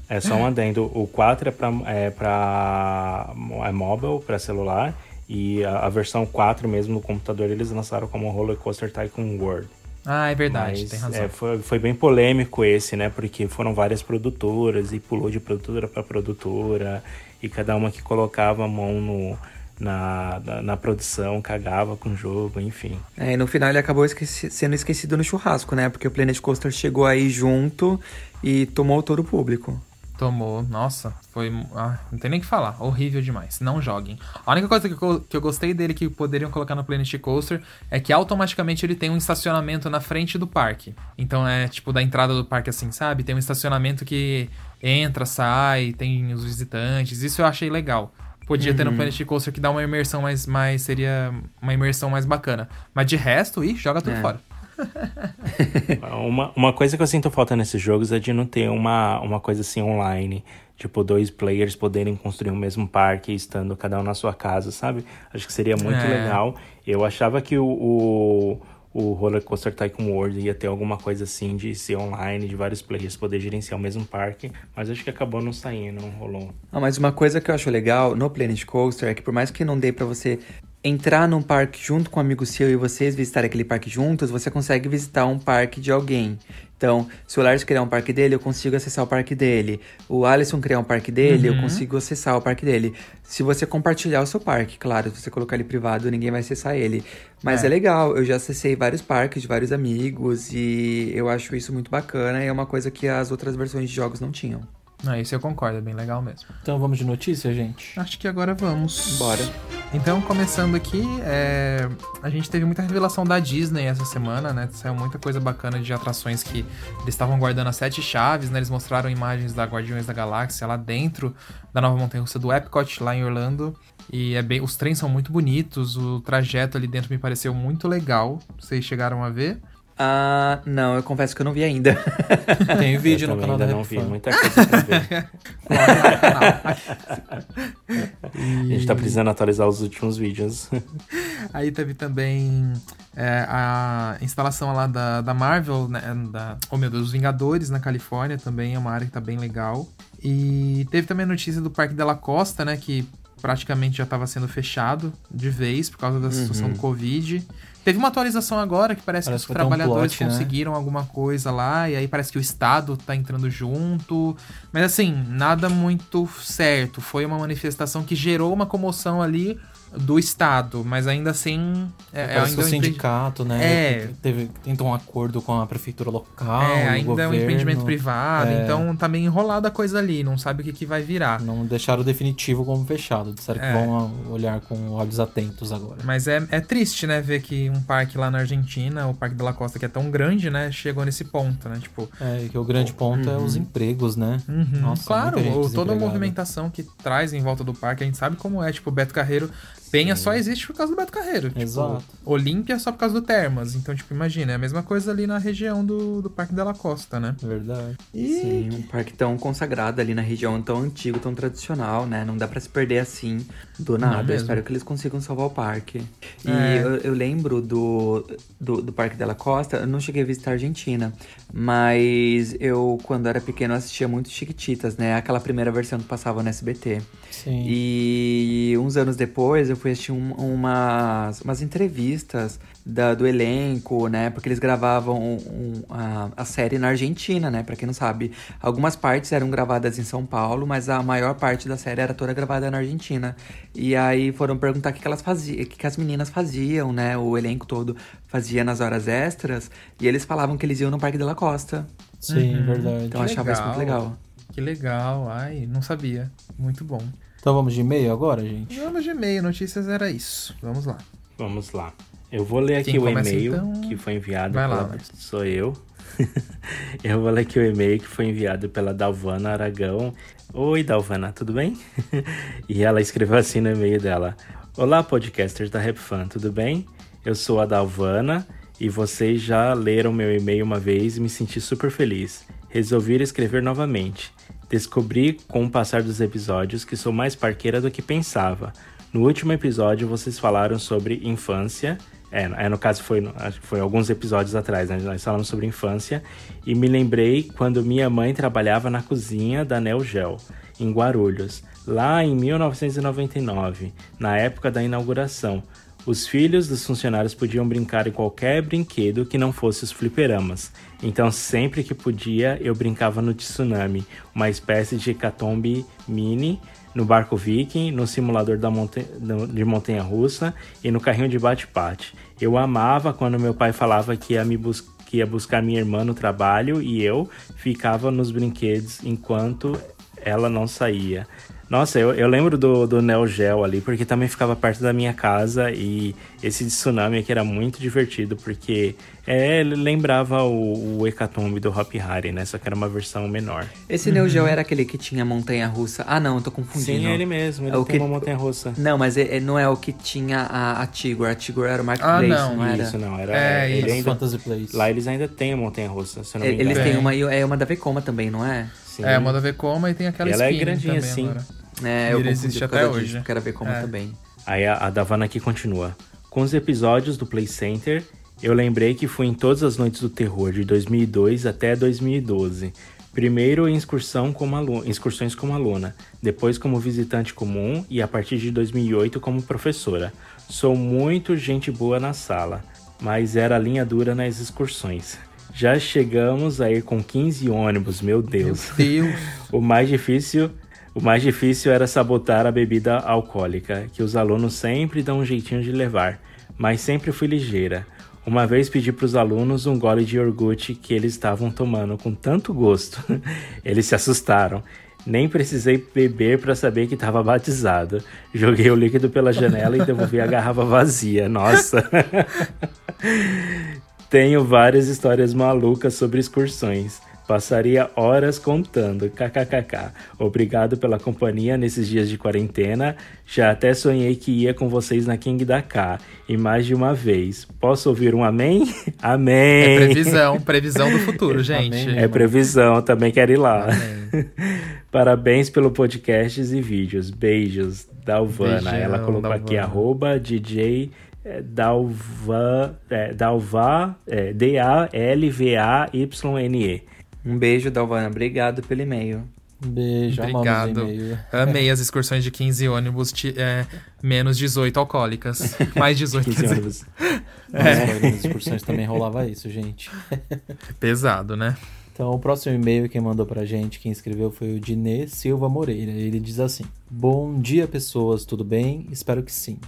É só um adendo. O 4 é pra, é pra é mobile, pra celular. E a, a versão 4 mesmo no computador eles lançaram como Roller Coaster Tycoon World. Ah, é verdade, Mas, tem razão. é, foi, foi bem polêmico esse, né? Porque foram várias produtoras e pulou de produtora para produtora. E cada uma que colocava a mão no, na, na, na produção cagava com o jogo, enfim. É, e no final ele acabou esqueci- sendo esquecido no churrasco, né? Porque o Planet Coaster chegou aí junto e tomou todo o público. Tomou, nossa, foi. Ah, não tem nem o que falar, horrível demais. Não joguem. A única coisa que eu, que eu gostei dele que poderiam colocar no Planet Coaster é que automaticamente ele tem um estacionamento na frente do parque. Então é tipo da entrada do parque, assim, sabe? Tem um estacionamento que entra, sai, tem os visitantes. Isso eu achei legal. Podia ter no Uhum. Planet Coaster que dá uma imersão mais, mais. Seria uma imersão mais bacana. Mas de resto, ih, joga tudo É. fora. Uma, uma coisa que eu sinto falta nesses jogos é de não ter uma, uma coisa assim online. Tipo, dois players poderem construir o mesmo parque estando cada um na sua casa, sabe? Acho que seria muito É. legal. Eu achava que o, o, o Roller Coaster Tycoon World ia ter alguma coisa assim de ser online, de vários players poder gerenciar o mesmo parque. Mas acho que acabou não saindo, não rolou. Ah, mas uma coisa que eu acho legal no Planet Coaster é que por mais que não dê pra você entrar num parque junto com um amigo seu e vocês visitarem aquele parque juntos, você consegue visitar um parque de alguém. Então, se o Lars criar um parque dele, eu consigo acessar o parque dele. O Alisson criar um parque dele, eu Uhum. consigo acessar o parque dele. Se você compartilhar o seu parque, claro, se você colocar ele privado, ninguém vai acessar ele. Mas é. É. legal, eu já acessei vários parques de vários amigos e eu acho isso muito bacana e é uma coisa que as outras versões de jogos não tinham. Não, isso eu concordo, é bem legal mesmo. Então vamos de notícia, gente? Acho que agora vamos. Bora. Então, começando aqui, é, a gente teve muita revelação da Disney essa semana, né? Saiu muita coisa bacana de atrações que eles estavam guardando as sete chaves, né? Eles mostraram imagens da Guardiões da Galáxia lá dentro da nova montanha-russa do Epcot, lá em Orlando. E é bem, os trens são muito bonitos, o trajeto ali dentro me pareceu muito legal. Vocês chegaram a ver? Ah, não, eu confesso que eu não vi ainda. Tem vídeo Eu no canal da ainda não vi, muita coisa pra ver. A gente tá precisando atualizar os últimos vídeos. Aí teve também é, a instalação lá da, da Marvel, né, da, oh meu Deus, os Vingadores na Califórnia também é uma área que tá bem legal. E teve também a notícia do Parque Della Costa, né, que praticamente já estava sendo fechado de vez por causa da situação do Covid. Teve uma atualização agora que parece, Parece que os ter um trabalhadores plot, né? conseguiram alguma coisa lá, e aí parece que o Estado tá entrando junto. Mas assim, nada muito certo. Foi uma manifestação que gerou uma comoção ali do Estado, mas ainda assim. É, Parece que ainda o um empre- sindicato, né? É. Teve, tentou um acordo com a prefeitura local. É, e o ainda é um governo. empreendimento privado, É. então tá meio enrolada a coisa ali, não sabe o que, que vai virar. Não deixaram o definitivo como fechado. Disseram É. que vão olhar com olhos atentos agora. Mas é, é triste, né, ver que um parque lá na Argentina, o Parque da La Costa, que é tão grande, né, chegou nesse ponto, né? Tipo, É, que o grande ponto é os empregos, né? Uhum, Nossa, claro, muita gente o- toda a movimentação que traz em volta do parque, a gente sabe como é. Tipo, o Beto Carreiro, Penha só existe por causa do Beto Carreiro. Tipo, Exato. Olímpia só por causa do Termas. Então, tipo, imagina, é a mesma coisa ali na região do, do Parque Della Costa, né? Verdade. E Sim, um parque tão consagrado ali na região, tão antigo, tão tradicional, né? Não dá pra se perder assim do nada. Eu espero que eles consigam salvar o parque. E É. eu, eu lembro do, do, do Parque Della Costa, eu não cheguei a visitar a Argentina, mas eu, quando era pequeno, assistia muito Chiquititas, né? Aquela primeira versão que passava no SBT. Sim. E uns anos depois eu fui assistir um- umas, umas entrevistas da- do elenco, né? Porque eles gravavam um- um- a, a série na Argentina, né? Pra quem não sabe. Algumas partes eram gravadas em São Paulo, mas a maior parte da série era toda gravada na Argentina. E aí foram perguntar o que, que elas faziam, o que, que as meninas faziam, né? O elenco todo fazia nas horas extras. E eles falavam que eles iam no Parque de la Costa. Sim, Uhum. verdade. Então eu achava isso muito legal. Que legal, ai, não sabia. Muito bom. Então vamos de e-mail agora, gente? Vamos de e-mail, notícias era isso. Vamos lá. Vamos lá. Eu vou ler aqui Quem o e-mail então? que foi enviado Vai lá, pela... Lars. Sou eu. eu vou ler aqui o e-mail que foi enviado pela Dalvana Aragão. Oi, Dalvana, tudo bem? e ela escreveu assim no e-mail dela. Olá, podcasters da RapFan, tudo bem? Eu sou a Dalvana e vocês já leram meu e-mail uma vez e me senti super feliz. Resolvi escrever novamente. Descobri com o passar dos episódios que sou mais parqueira do que pensava. No último episódio vocês falaram sobre infância. É, é, no caso foi, acho que foi alguns episódios atrás, né? Nós falamos sobre infância. E me lembrei quando minha mãe trabalhava na cozinha da Neo Gel, em Guarulhos, lá em 1999, na época da inauguração. Os filhos dos funcionários podiam brincar em qualquer brinquedo que não fosse os fliperamas. Então, sempre que podia, eu brincava no Tsunami, uma espécie de hecatombe mini, no barco viking, no simulador monta de montanha-russa e no carrinho de bate-bate. Eu amava quando meu pai falava que ia me que ia buscar minha irmã no trabalho e eu ficava nos brinquedos enquanto ela não saía. Nossa, eu, eu lembro do, do Neo Geo ali, porque também ficava perto da minha casa e esse tsunami aqui era muito divertido, porque é, lembrava o, o Hecatombe do Hop Harry, né? Só que era uma versão menor. Esse Neo Geo era aquele que tinha montanha-russa. Ah, não, eu tô confundindo. Sim, é ele mesmo, ele É o tem que- uma montanha-russa. Não, mas é- é- não é o que tinha a, a Tigor. A Tigor era o Ah, Marketplace, não, não, era? Isso, não, era... É, ele isso, ainda, Fantasy Place. lá eles ainda têm a montanha-russa, se eu não me E- engano. Eles têm uma, e é uma da Vekoma também, não é? Sim. É, manda ver como e tem aquela Ela é grandinha, também sim. agora. É, eu existe até disso, hoje. porque era Vekoma É. também. Aí a, a Davana aqui continua. Com os episódios do Play Center, eu lembrei que fui em todas as noites do terror de 2002 até 2012. Primeiro em excursão como alu- excursões como aluna, depois como visitante comum e a partir de 2008 como professora. Sou muito gente boa na sala, mas era linha dura nas excursões. Já chegamos a ir com 15 ônibus, meu Deus. Deus. O mais difícil, o mais difícil era sabotar a bebida alcoólica, que os alunos sempre dão um jeitinho de levar, mas sempre fui ligeira. Uma vez pedi para os alunos um gole de iogurte que eles estavam tomando com tanto gosto. Eles se assustaram. Nem precisei beber para saber que estava batizado. Joguei o líquido pela janela e devolvi a garrafa vazia. Nossa. Tenho várias histórias malucas sobre excursões. Passaria horas contando. KKKK. Obrigado pela companhia nesses dias de quarentena. Já até sonhei que ia com vocês na King da K. E mais de uma vez. Posso ouvir um amém? Amém! É previsão, previsão do futuro, gente. Amém. É previsão, também quero ir lá. Parabéns pelo podcasts e vídeos. Beijos, Dalvana. Beijão, Ela colocou aqui Dalvana. arroba DJ é, Dalva, é, Dalva, é, D-A-L-V-A-Y-N-E. Um beijo, Dalvana. Obrigado pelo e-mail. Um beijo, Obrigado. amamos o e-mail. Amei as excursões de 15 ônibus, ti- é, menos 18 alcoólicas. Mais 18, 15 quer dizer, ônibus. Nossa, nas excursões também rolava isso, gente. pesado, né? Então, o próximo e-mail quem mandou pra gente, quem escreveu foi o Dinê Silva Moreira. Ele diz assim: Bom dia, pessoas, tudo bem? Espero que sim.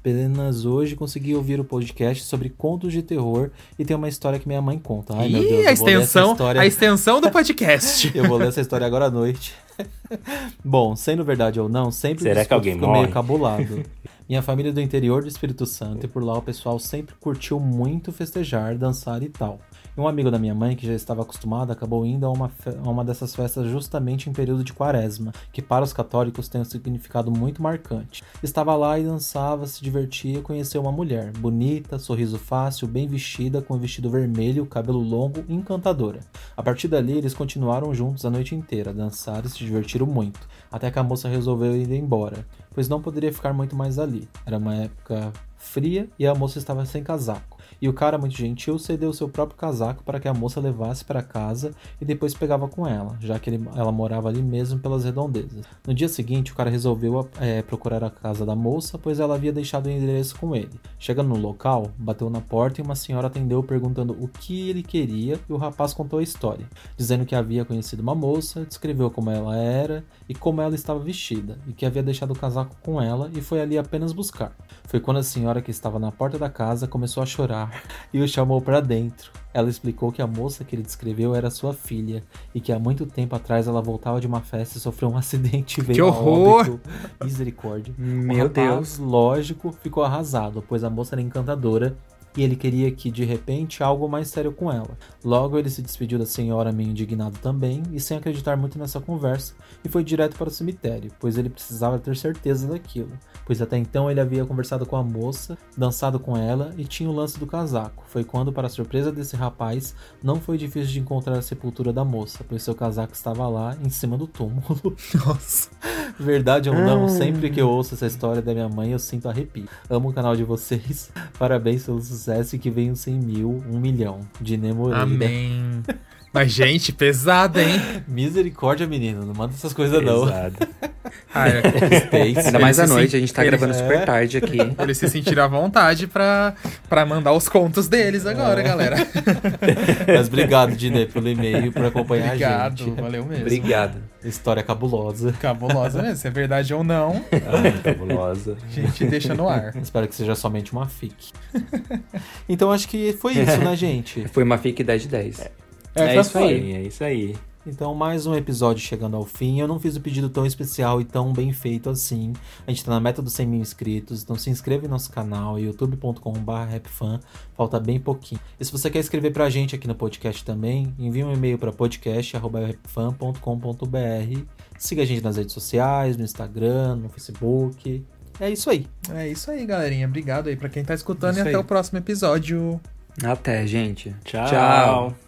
Apenas hoje consegui ouvir o podcast sobre contos de terror e tem uma história que minha mãe conta. Ai, meu Ih, Deus, a eu vou ler essa extensão, história- a extensão do podcast. Eu vou ler essa história agora à noite. Bom, sendo verdade ou não, sempre Será que alguém ficou morre? meio cabulado. Minha família é do interior do Espírito Santo e por lá o pessoal sempre curtiu muito festejar, dançar e tal. Um amigo da minha mãe, que já estava acostumado, acabou indo a uma, a uma dessas festas justamente em período de quaresma, que para os católicos tem um significado muito marcante. Estava lá e dançava, se divertia conheceu uma mulher, bonita, sorriso fácil, bem vestida, com um vestido vermelho, cabelo longo e encantadora. A partir dali, eles continuaram juntos a noite inteira, dançaram e se divertiram muito, até que a moça resolveu ir embora, pois não poderia ficar muito mais ali. Era uma época fria e a moça estava sem casaco. E o cara, muito gentil, cedeu seu próprio casaco para que a moça levasse para casa e depois pegava com ela, já que ele- ela morava ali mesmo pelas redondezas. No dia seguinte, o cara resolveu eh, procurar a casa da moça, pois ela havia deixado o endereço com ele. Chegando no local, bateu na porta e uma senhora atendeu perguntando o que ele queria e o rapaz contou a história, dizendo que havia conhecido uma moça, descreveu como ela era e como ela estava vestida, e que havia deixado o casaco com ela e foi ali apenas buscar. Foi quando a senhora que estava na porta da casa começou a chorar e o chamou para dentro. Ela explicou que a moça que ele descreveu era sua filha e que há muito tempo atrás ela voltava de uma festa e sofreu um acidente e veio Que horror! Misericórdia. Meu rapaz, Deus. lógico, ficou arrasado, pois a moça era encantadora e ele queria que de repente algo mais sério com ela. Logo ele se despediu da senhora meio indignado também e sem acreditar muito nessa conversa e foi direto para o cemitério, pois ele precisava ter certeza daquilo, pois até então ele havia conversado com a moça, dançado com ela e tinha o lance do casaco. Foi quando, para a surpresa desse rapaz, não foi difícil de encontrar a sepultura da moça, pois seu casaco estava lá em cima do túmulo. Nossa. Verdade ou não, sempre que eu ouço essa história da minha mãe, eu sinto arrepio. Amo o canal de vocês. Parabéns pelo sucesso e que venham 100 mil, 1 milhão. De Moreira. Amém. Mas, gente, pesada, hein? Misericórdia, menino. Não manda essas coisas, não. Pesado. Ah, é. States. Ainda mais à noite, a gente tá ele- gravando é. super tarde aqui. Eles se sentiram à vontade pra, pra mandar os contos deles agora, galera. Mas obrigado, Dinê, pelo e-mail por acompanhar a Obrigado, gente. valeu mesmo. Obrigado. História cabulosa. Cabulosa mesmo, se é verdade ou não, Ai, cabulosa. a gente deixa no ar. Espero que seja somente uma fic. Então acho que foi isso, né, gente? Foi uma FIC 10 de 10. É, foi isso aí, é isso aí. Então, mais um episódio chegando ao fim. Eu não fiz o pedido tão especial e tão bem feito assim. A gente tá na meta dos 100 mil inscritos, então se inscreva em nosso canal, youtube.com.br rapfan. Falta bem pouquinho. E se você quer escrever pra gente aqui no podcast também, envie um e-mail para podcast.rapfan.com.br. Siga a gente nas redes sociais, no Instagram, no Facebook. É isso aí. É isso aí, galerinha. Obrigado aí pra quem tá escutando Isso e até aí. o próximo episódio. Até, gente. Tchau. Tchau.